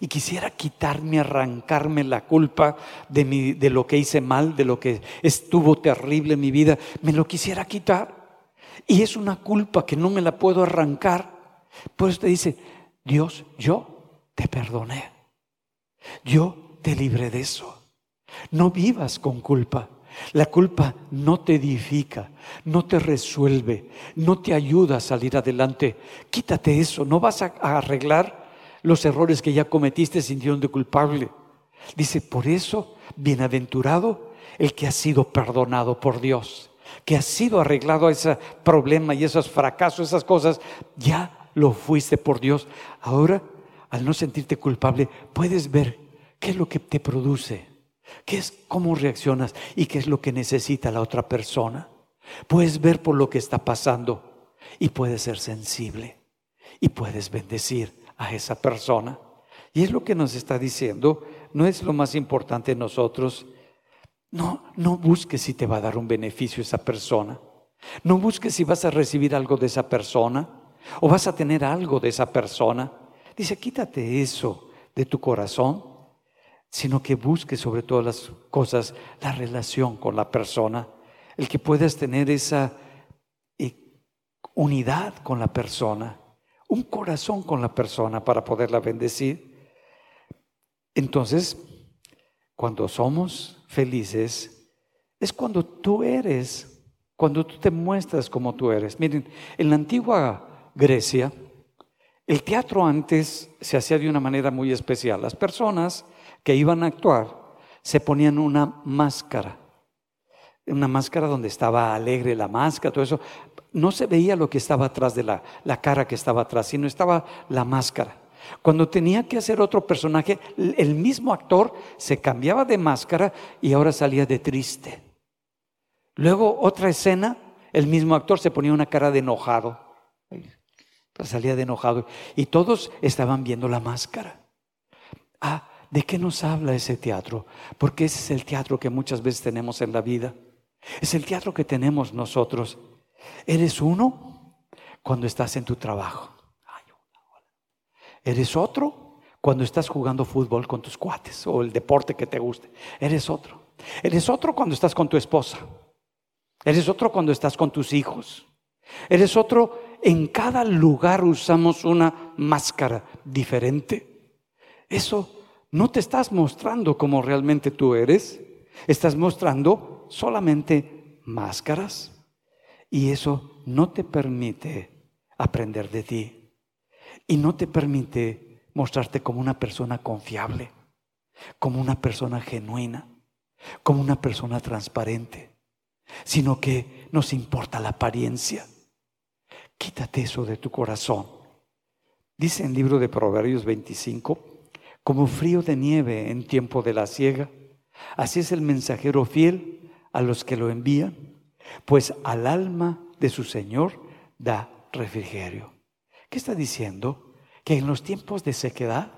Y quisiera quitarme, arrancarme la culpa de, de lo que hice mal, de lo que estuvo terrible en mi vida. Me lo quisiera quitar. Y es una culpa que no me la puedo arrancar. Por eso te dice, Dios, yo te perdoné. Yo te libré de eso. No vivas con culpa. La culpa no te edifica, no te resuelve, no te ayuda a salir adelante. Quítate eso, no vas a arreglar los errores que ya cometiste sintiéndote culpable. Dice, por eso, bienaventurado el que ha sido perdonado por Dios, que ha sido arreglado ese problema y esos fracasos, esas cosas, ya lo fuiste por Dios. Ahora, al no sentirte culpable, puedes ver qué es lo que te produce, qué es cómo reaccionas y qué es lo que necesita la otra persona. Puedes ver por lo que está pasando y puedes ser sensible y puedes bendecir a esa persona. Y es lo que nos está diciendo, no es lo más importante nosotros. No, no busques si te va a dar un beneficio esa persona. No busques si vas a recibir algo de esa persona o vas a tener algo de esa persona. Dice, quítate eso de tu corazón, sino que busques sobre todas las cosas la relación con la persona, el que puedas tener esa eh, unidad con la persona un corazón con la persona para poderla bendecir. Entonces, cuando somos felices, es cuando tú eres, cuando tú te muestras como tú eres. Miren, en la antigua Grecia, el teatro antes se hacía de una manera muy especial. Las personas que iban a actuar se ponían una máscara, una máscara donde estaba alegre la máscara, todo eso, no se veía lo que estaba atrás de la, la cara que estaba atrás, sino estaba la máscara. Cuando tenía que hacer otro personaje, el mismo actor se cambiaba de máscara y ahora salía de triste. Luego otra escena, el mismo actor se ponía una cara de enojado. Salía de enojado y todos estaban viendo la máscara. Ah, ¿de qué nos habla ese teatro? Porque ese es el teatro que muchas veces tenemos en la vida. Es el teatro que tenemos nosotros. Eres uno cuando estás en tu trabajo. Eres otro cuando estás jugando fútbol con tus cuates o el deporte que te guste. Eres otro. Eres otro cuando estás con tu esposa. Eres otro cuando estás con tus hijos. Eres otro, en cada lugar usamos una máscara diferente. Eso no te estás mostrando como realmente tú eres. Estás mostrando solamente máscaras. Y eso no te permite aprender de ti. Y no te permite mostrarte como una persona confiable, como una persona genuina, como una persona transparente, sino que nos importa la apariencia. Quítate eso de tu corazón. Dice en el libro de Proverbios 25, como frío de nieve en tiempo de la siega, así es el mensajero fiel a los que lo envían, pues al alma de su Señor da refrigerio. ¿Qué está diciendo? Que en los tiempos de sequedad,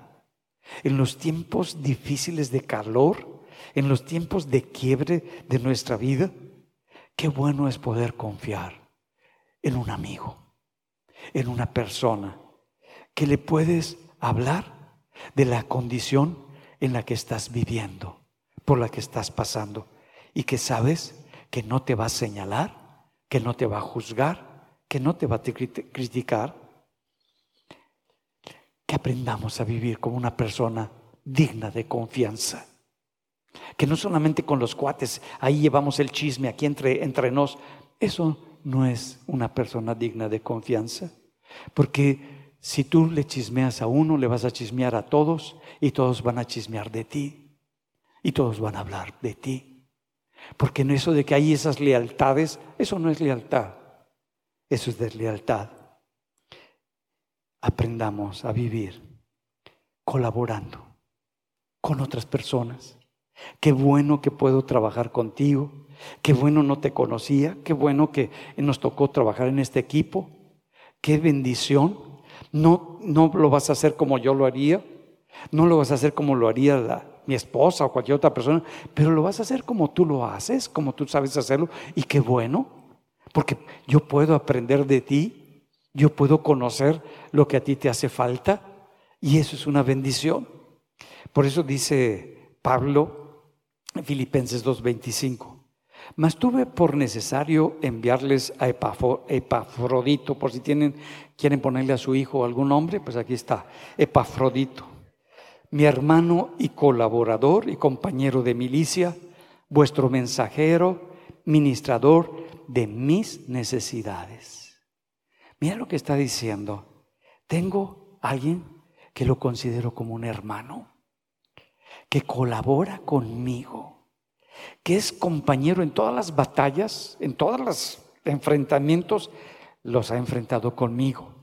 en los tiempos difíciles de calor, en los tiempos de quiebre de nuestra vida, qué bueno es poder confiar en un amigo, en una persona que le puedes hablar de la condición en la que estás viviendo, por la que estás pasando, y que sabes que no te va a señalar, que no te va a juzgar, que no te va a criticar, que aprendamos a vivir como una persona digna de confianza. Que no solamente con los cuates, ahí llevamos el chisme aquí entre, entre nos. Eso no es una persona digna de confianza. Porque si tú le chismeas a uno, le vas a chismear a todos y todos van a chismear de ti. Y todos van a hablar de ti. Porque en eso de que hay esas lealtades, eso no es lealtad. Eso es deslealtad aprendamos a vivir colaborando con otras personas. Qué bueno que puedo trabajar contigo. Qué bueno no te conocía. Qué bueno que nos tocó trabajar en este equipo. Qué bendición. No, no lo vas a hacer como yo lo haría. No lo vas a hacer como lo haría mi esposa o cualquier otra persona. Pero lo vas a hacer como tú lo haces, como tú sabes hacerlo. Y qué bueno. Porque yo puedo aprender de ti yo puedo conocer lo que a ti te hace falta y eso es una bendición. Por eso dice Pablo en Filipenses 2:25. Mas tuve por necesario enviarles a Epafrodito, por si tienen, quieren ponerle a su hijo algún nombre, pues aquí está, Epafrodito, mi hermano y colaborador y compañero de milicia, vuestro mensajero, ministrador de mis necesidades. Mira lo que está diciendo. Tengo alguien que lo considero como un hermano, que colabora conmigo, que es compañero en todas las batallas, en todos los enfrentamientos, los ha enfrentado conmigo.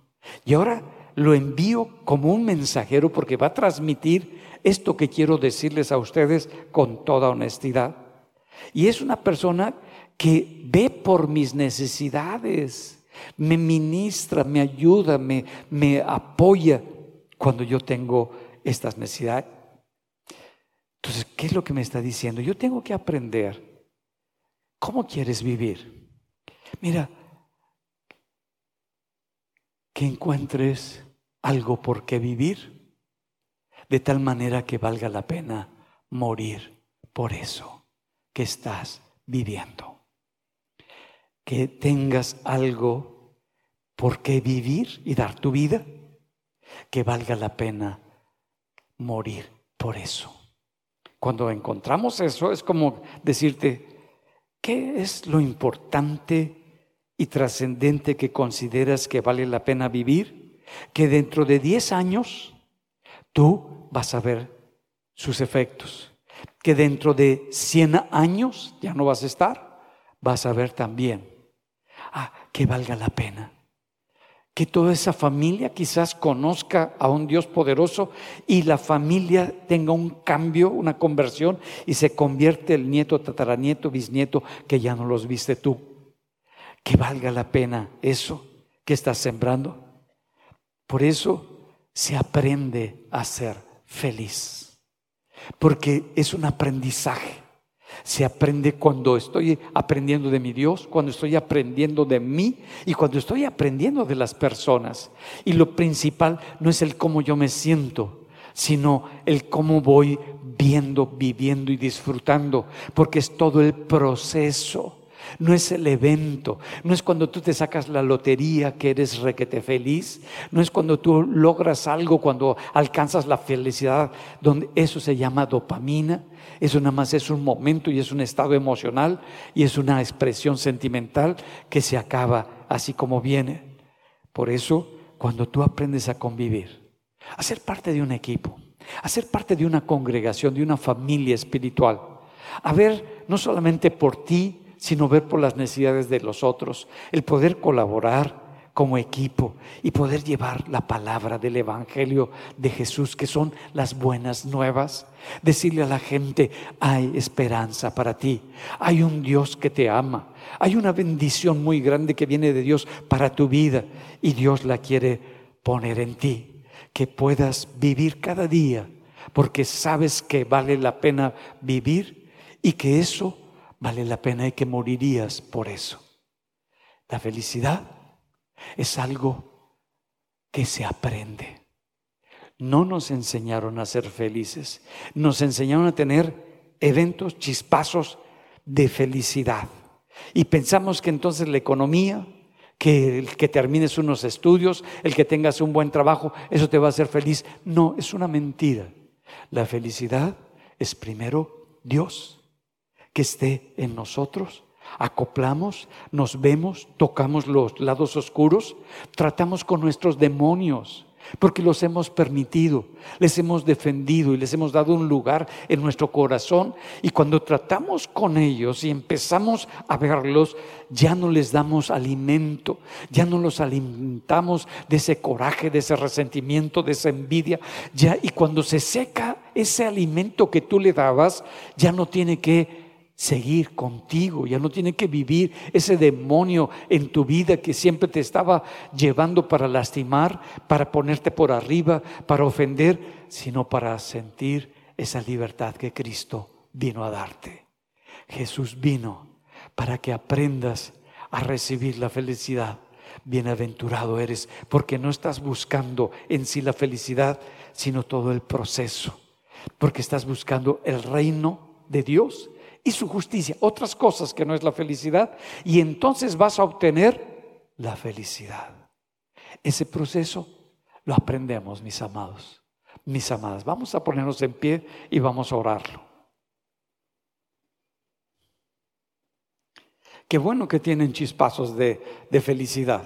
Y ahora lo envío como un mensajero porque va a transmitir esto que quiero decirles a ustedes con toda honestidad. Y es una persona que ve por mis necesidades me ministra, me ayuda, me, me apoya cuando yo tengo estas necesidades. Entonces, ¿qué es lo que me está diciendo? Yo tengo que aprender. ¿Cómo quieres vivir? Mira, que encuentres algo por qué vivir, de tal manera que valga la pena morir por eso que estás viviendo que tengas algo por qué vivir y dar tu vida, que valga la pena morir por eso. Cuando encontramos eso es como decirte, ¿qué es lo importante y trascendente que consideras que vale la pena vivir? Que dentro de 10 años tú vas a ver sus efectos. Que dentro de 100 años ya no vas a estar, vas a ver también ah, que valga la pena. Que toda esa familia quizás conozca a un Dios poderoso y la familia tenga un cambio, una conversión y se convierte el nieto, tataranieto, bisnieto que ya no los viste tú. Que valga la pena eso que estás sembrando. Por eso se aprende a ser feliz. porque es un aprendizaje. Se aprende cuando estoy aprendiendo de mi Dios, cuando estoy aprendiendo de mí y cuando estoy aprendiendo de las personas. Y lo principal no es el cómo yo me siento, sino el cómo voy viendo, viviendo y disfrutando, porque es todo el proceso. No es el evento, no es cuando tú te sacas la lotería que eres requete feliz, no es cuando tú logras algo, cuando alcanzas la felicidad, donde eso se llama dopamina, eso nada más es un momento y es un estado emocional y es una expresión sentimental que se acaba así como viene. Por eso, cuando tú aprendes a convivir, a ser parte de un equipo, a ser parte de una congregación, de una familia espiritual, a ver no solamente por ti, sino ver por las necesidades de los otros, el poder colaborar como equipo y poder llevar la palabra del Evangelio de Jesús, que son las buenas nuevas. Decirle a la gente, hay esperanza para ti, hay un Dios que te ama, hay una bendición muy grande que viene de Dios para tu vida y Dios la quiere poner en ti, que puedas vivir cada día, porque sabes que vale la pena vivir y que eso vale la pena y que morirías por eso. La felicidad es algo que se aprende. No nos enseñaron a ser felices, nos enseñaron a tener eventos, chispazos de felicidad. Y pensamos que entonces la economía, que el que termines unos estudios, el que tengas un buen trabajo, eso te va a hacer feliz. No, es una mentira. La felicidad es primero Dios que esté en nosotros. Acoplamos, nos vemos, tocamos los lados oscuros, tratamos con nuestros demonios, porque los hemos permitido, les hemos defendido y les hemos dado un lugar en nuestro corazón. Y cuando tratamos con ellos y empezamos a verlos, ya no les damos alimento, ya no los alimentamos de ese coraje, de ese resentimiento, de esa envidia. Ya, y cuando se seca ese alimento que tú le dabas, ya no tiene que seguir contigo, ya no tiene que vivir ese demonio en tu vida que siempre te estaba llevando para lastimar, para ponerte por arriba, para ofender, sino para sentir esa libertad que Cristo vino a darte. Jesús vino para que aprendas a recibir la felicidad. Bienaventurado eres, porque no estás buscando en sí la felicidad, sino todo el proceso, porque estás buscando el reino de Dios y su justicia, otras cosas que no es la felicidad, y entonces vas a obtener la felicidad. Ese proceso lo aprendemos, mis amados, mis amadas. Vamos a ponernos en pie y vamos a orarlo. Qué bueno que tienen chispazos de, de felicidad.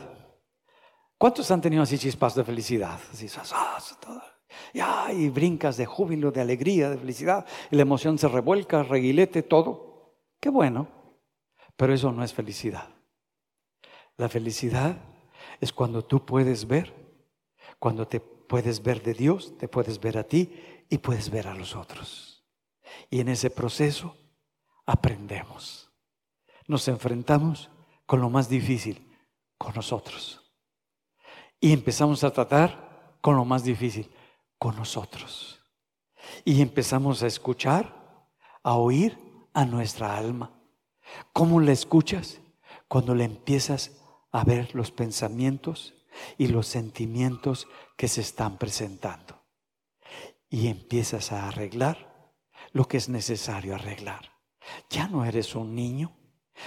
¿Cuántos han tenido así chispazos de felicidad? Así, y brincas de júbilo, de alegría, de felicidad, y la emoción se revuelca, reguilete, todo. Qué bueno, pero eso no es felicidad. La felicidad es cuando tú puedes ver, cuando te puedes ver de Dios, te puedes ver a ti y puedes ver a los otros. Y en ese proceso aprendemos. Nos enfrentamos con lo más difícil, con nosotros. Y empezamos a tratar con lo más difícil, con nosotros. Y empezamos a escuchar, a oír a nuestra alma. ¿Cómo la escuchas? Cuando le empiezas a ver los pensamientos y los sentimientos que se están presentando. Y empiezas a arreglar lo que es necesario arreglar. Ya no eres un niño,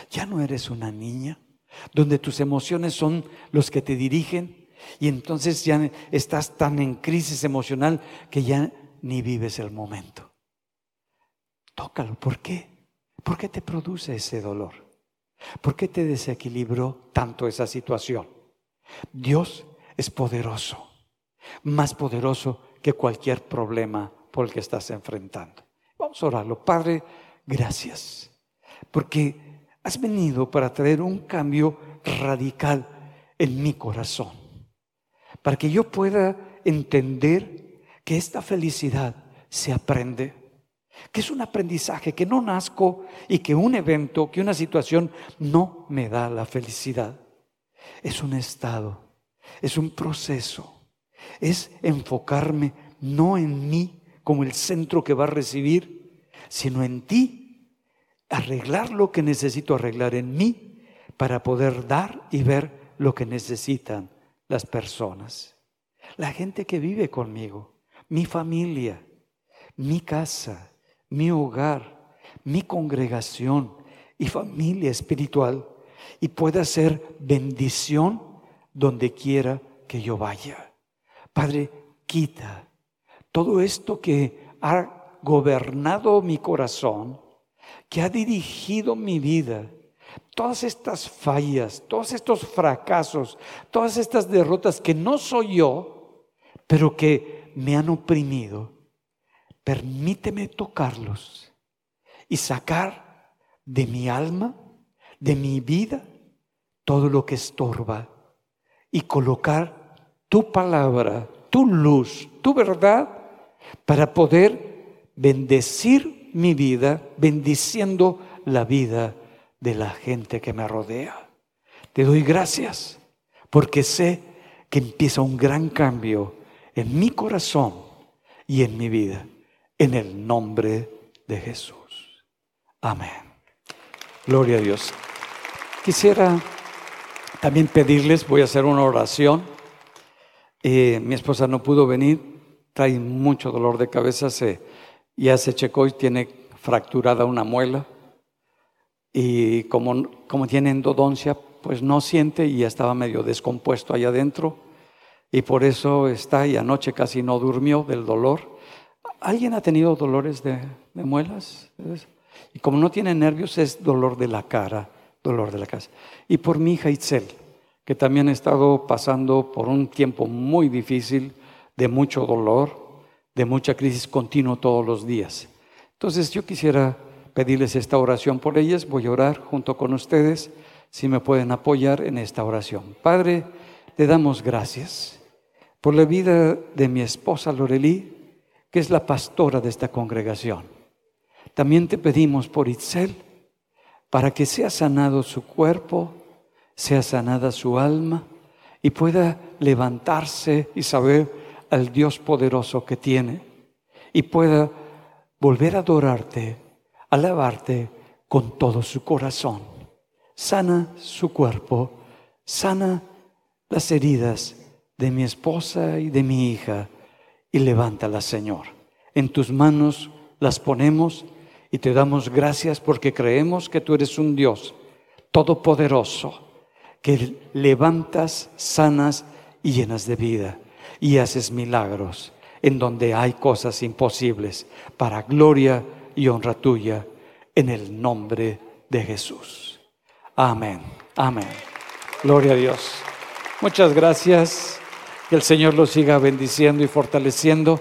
ya no eres una niña, donde tus emociones son los que te dirigen y entonces ya estás tan en crisis emocional que ya ni vives el momento. Tócalo. ¿Por qué? ¿Por qué te produce ese dolor? ¿Por qué te desequilibró tanto esa situación? Dios es poderoso, más poderoso que cualquier problema por el que estás enfrentando. Vamos a orarlo. Padre, gracias, porque has venido para traer un cambio radical en mi corazón para que yo pueda entender que esta felicidad se aprende, que es un aprendizaje, que no nazco y que un evento, que una situación no me da la felicidad. Es un estado, es un proceso, es enfocarme no en mí como el centro que va a recibir, sino en ti, arreglar lo que necesito arreglar en mí para poder dar y ver lo que necesitan las personas. La gente que vive conmigo, mi familia, mi casa, mi hogar, mi congregación y familia espiritual y pueda ser bendición donde quiera que yo vaya. Padre, quita todo esto que ha gobernado mi corazón, que ha dirigido mi vida, todas estas fallas, todos estos fracasos, todas estas derrotas que no soy yo, pero que me han oprimido, permíteme tocarlos y sacar de mi alma, de mi vida, todo lo que estorba y colocar tu palabra, tu luz, tu verdad, para poder bendecir mi vida, bendiciendo la vida de la gente que me rodea. Te doy gracias porque sé que empieza un gran cambio en mi corazón y en mi vida, en el nombre de Jesús. Amén. Gloria a Dios. Quisiera también pedirles, voy a hacer una oración. Eh, mi esposa no pudo venir, trae mucho dolor de cabeza, se, ya se checó y tiene fracturada una muela. Y como, como tiene endodoncia, pues no siente y ya estaba medio descompuesto allá adentro. Y por eso está y anoche casi no durmió del dolor. ¿Alguien ha tenido dolores de, de muelas? Y como no tiene nervios, es dolor de la cara dolor de la casa. Y por mi hija Itzel, que también ha estado pasando por un tiempo muy difícil, de mucho dolor, de mucha crisis continua todos los días. Entonces yo quisiera pedirles esta oración por ellas. Voy a orar junto con ustedes, si me pueden apoyar en esta oración. Padre, te damos gracias por la vida de mi esposa Lorelí, que es la pastora de esta congregación. También te pedimos por Itzel, para que sea sanado su cuerpo, sea sanada su alma y pueda levantarse y saber al Dios poderoso que tiene y pueda volver a adorarte, alabarte con todo su corazón. Sana su cuerpo, sana las heridas de mi esposa y de mi hija y levántalas, Señor. En tus manos las ponemos y te damos gracias porque creemos que tú eres un Dios todopoderoso, que levantas, sanas y llenas de vida y haces milagros en donde hay cosas imposibles para gloria y honra tuya en el nombre de Jesús. Amén. Amén. Gloria a Dios. Muchas gracias. Que el Señor los siga bendiciendo y fortaleciendo.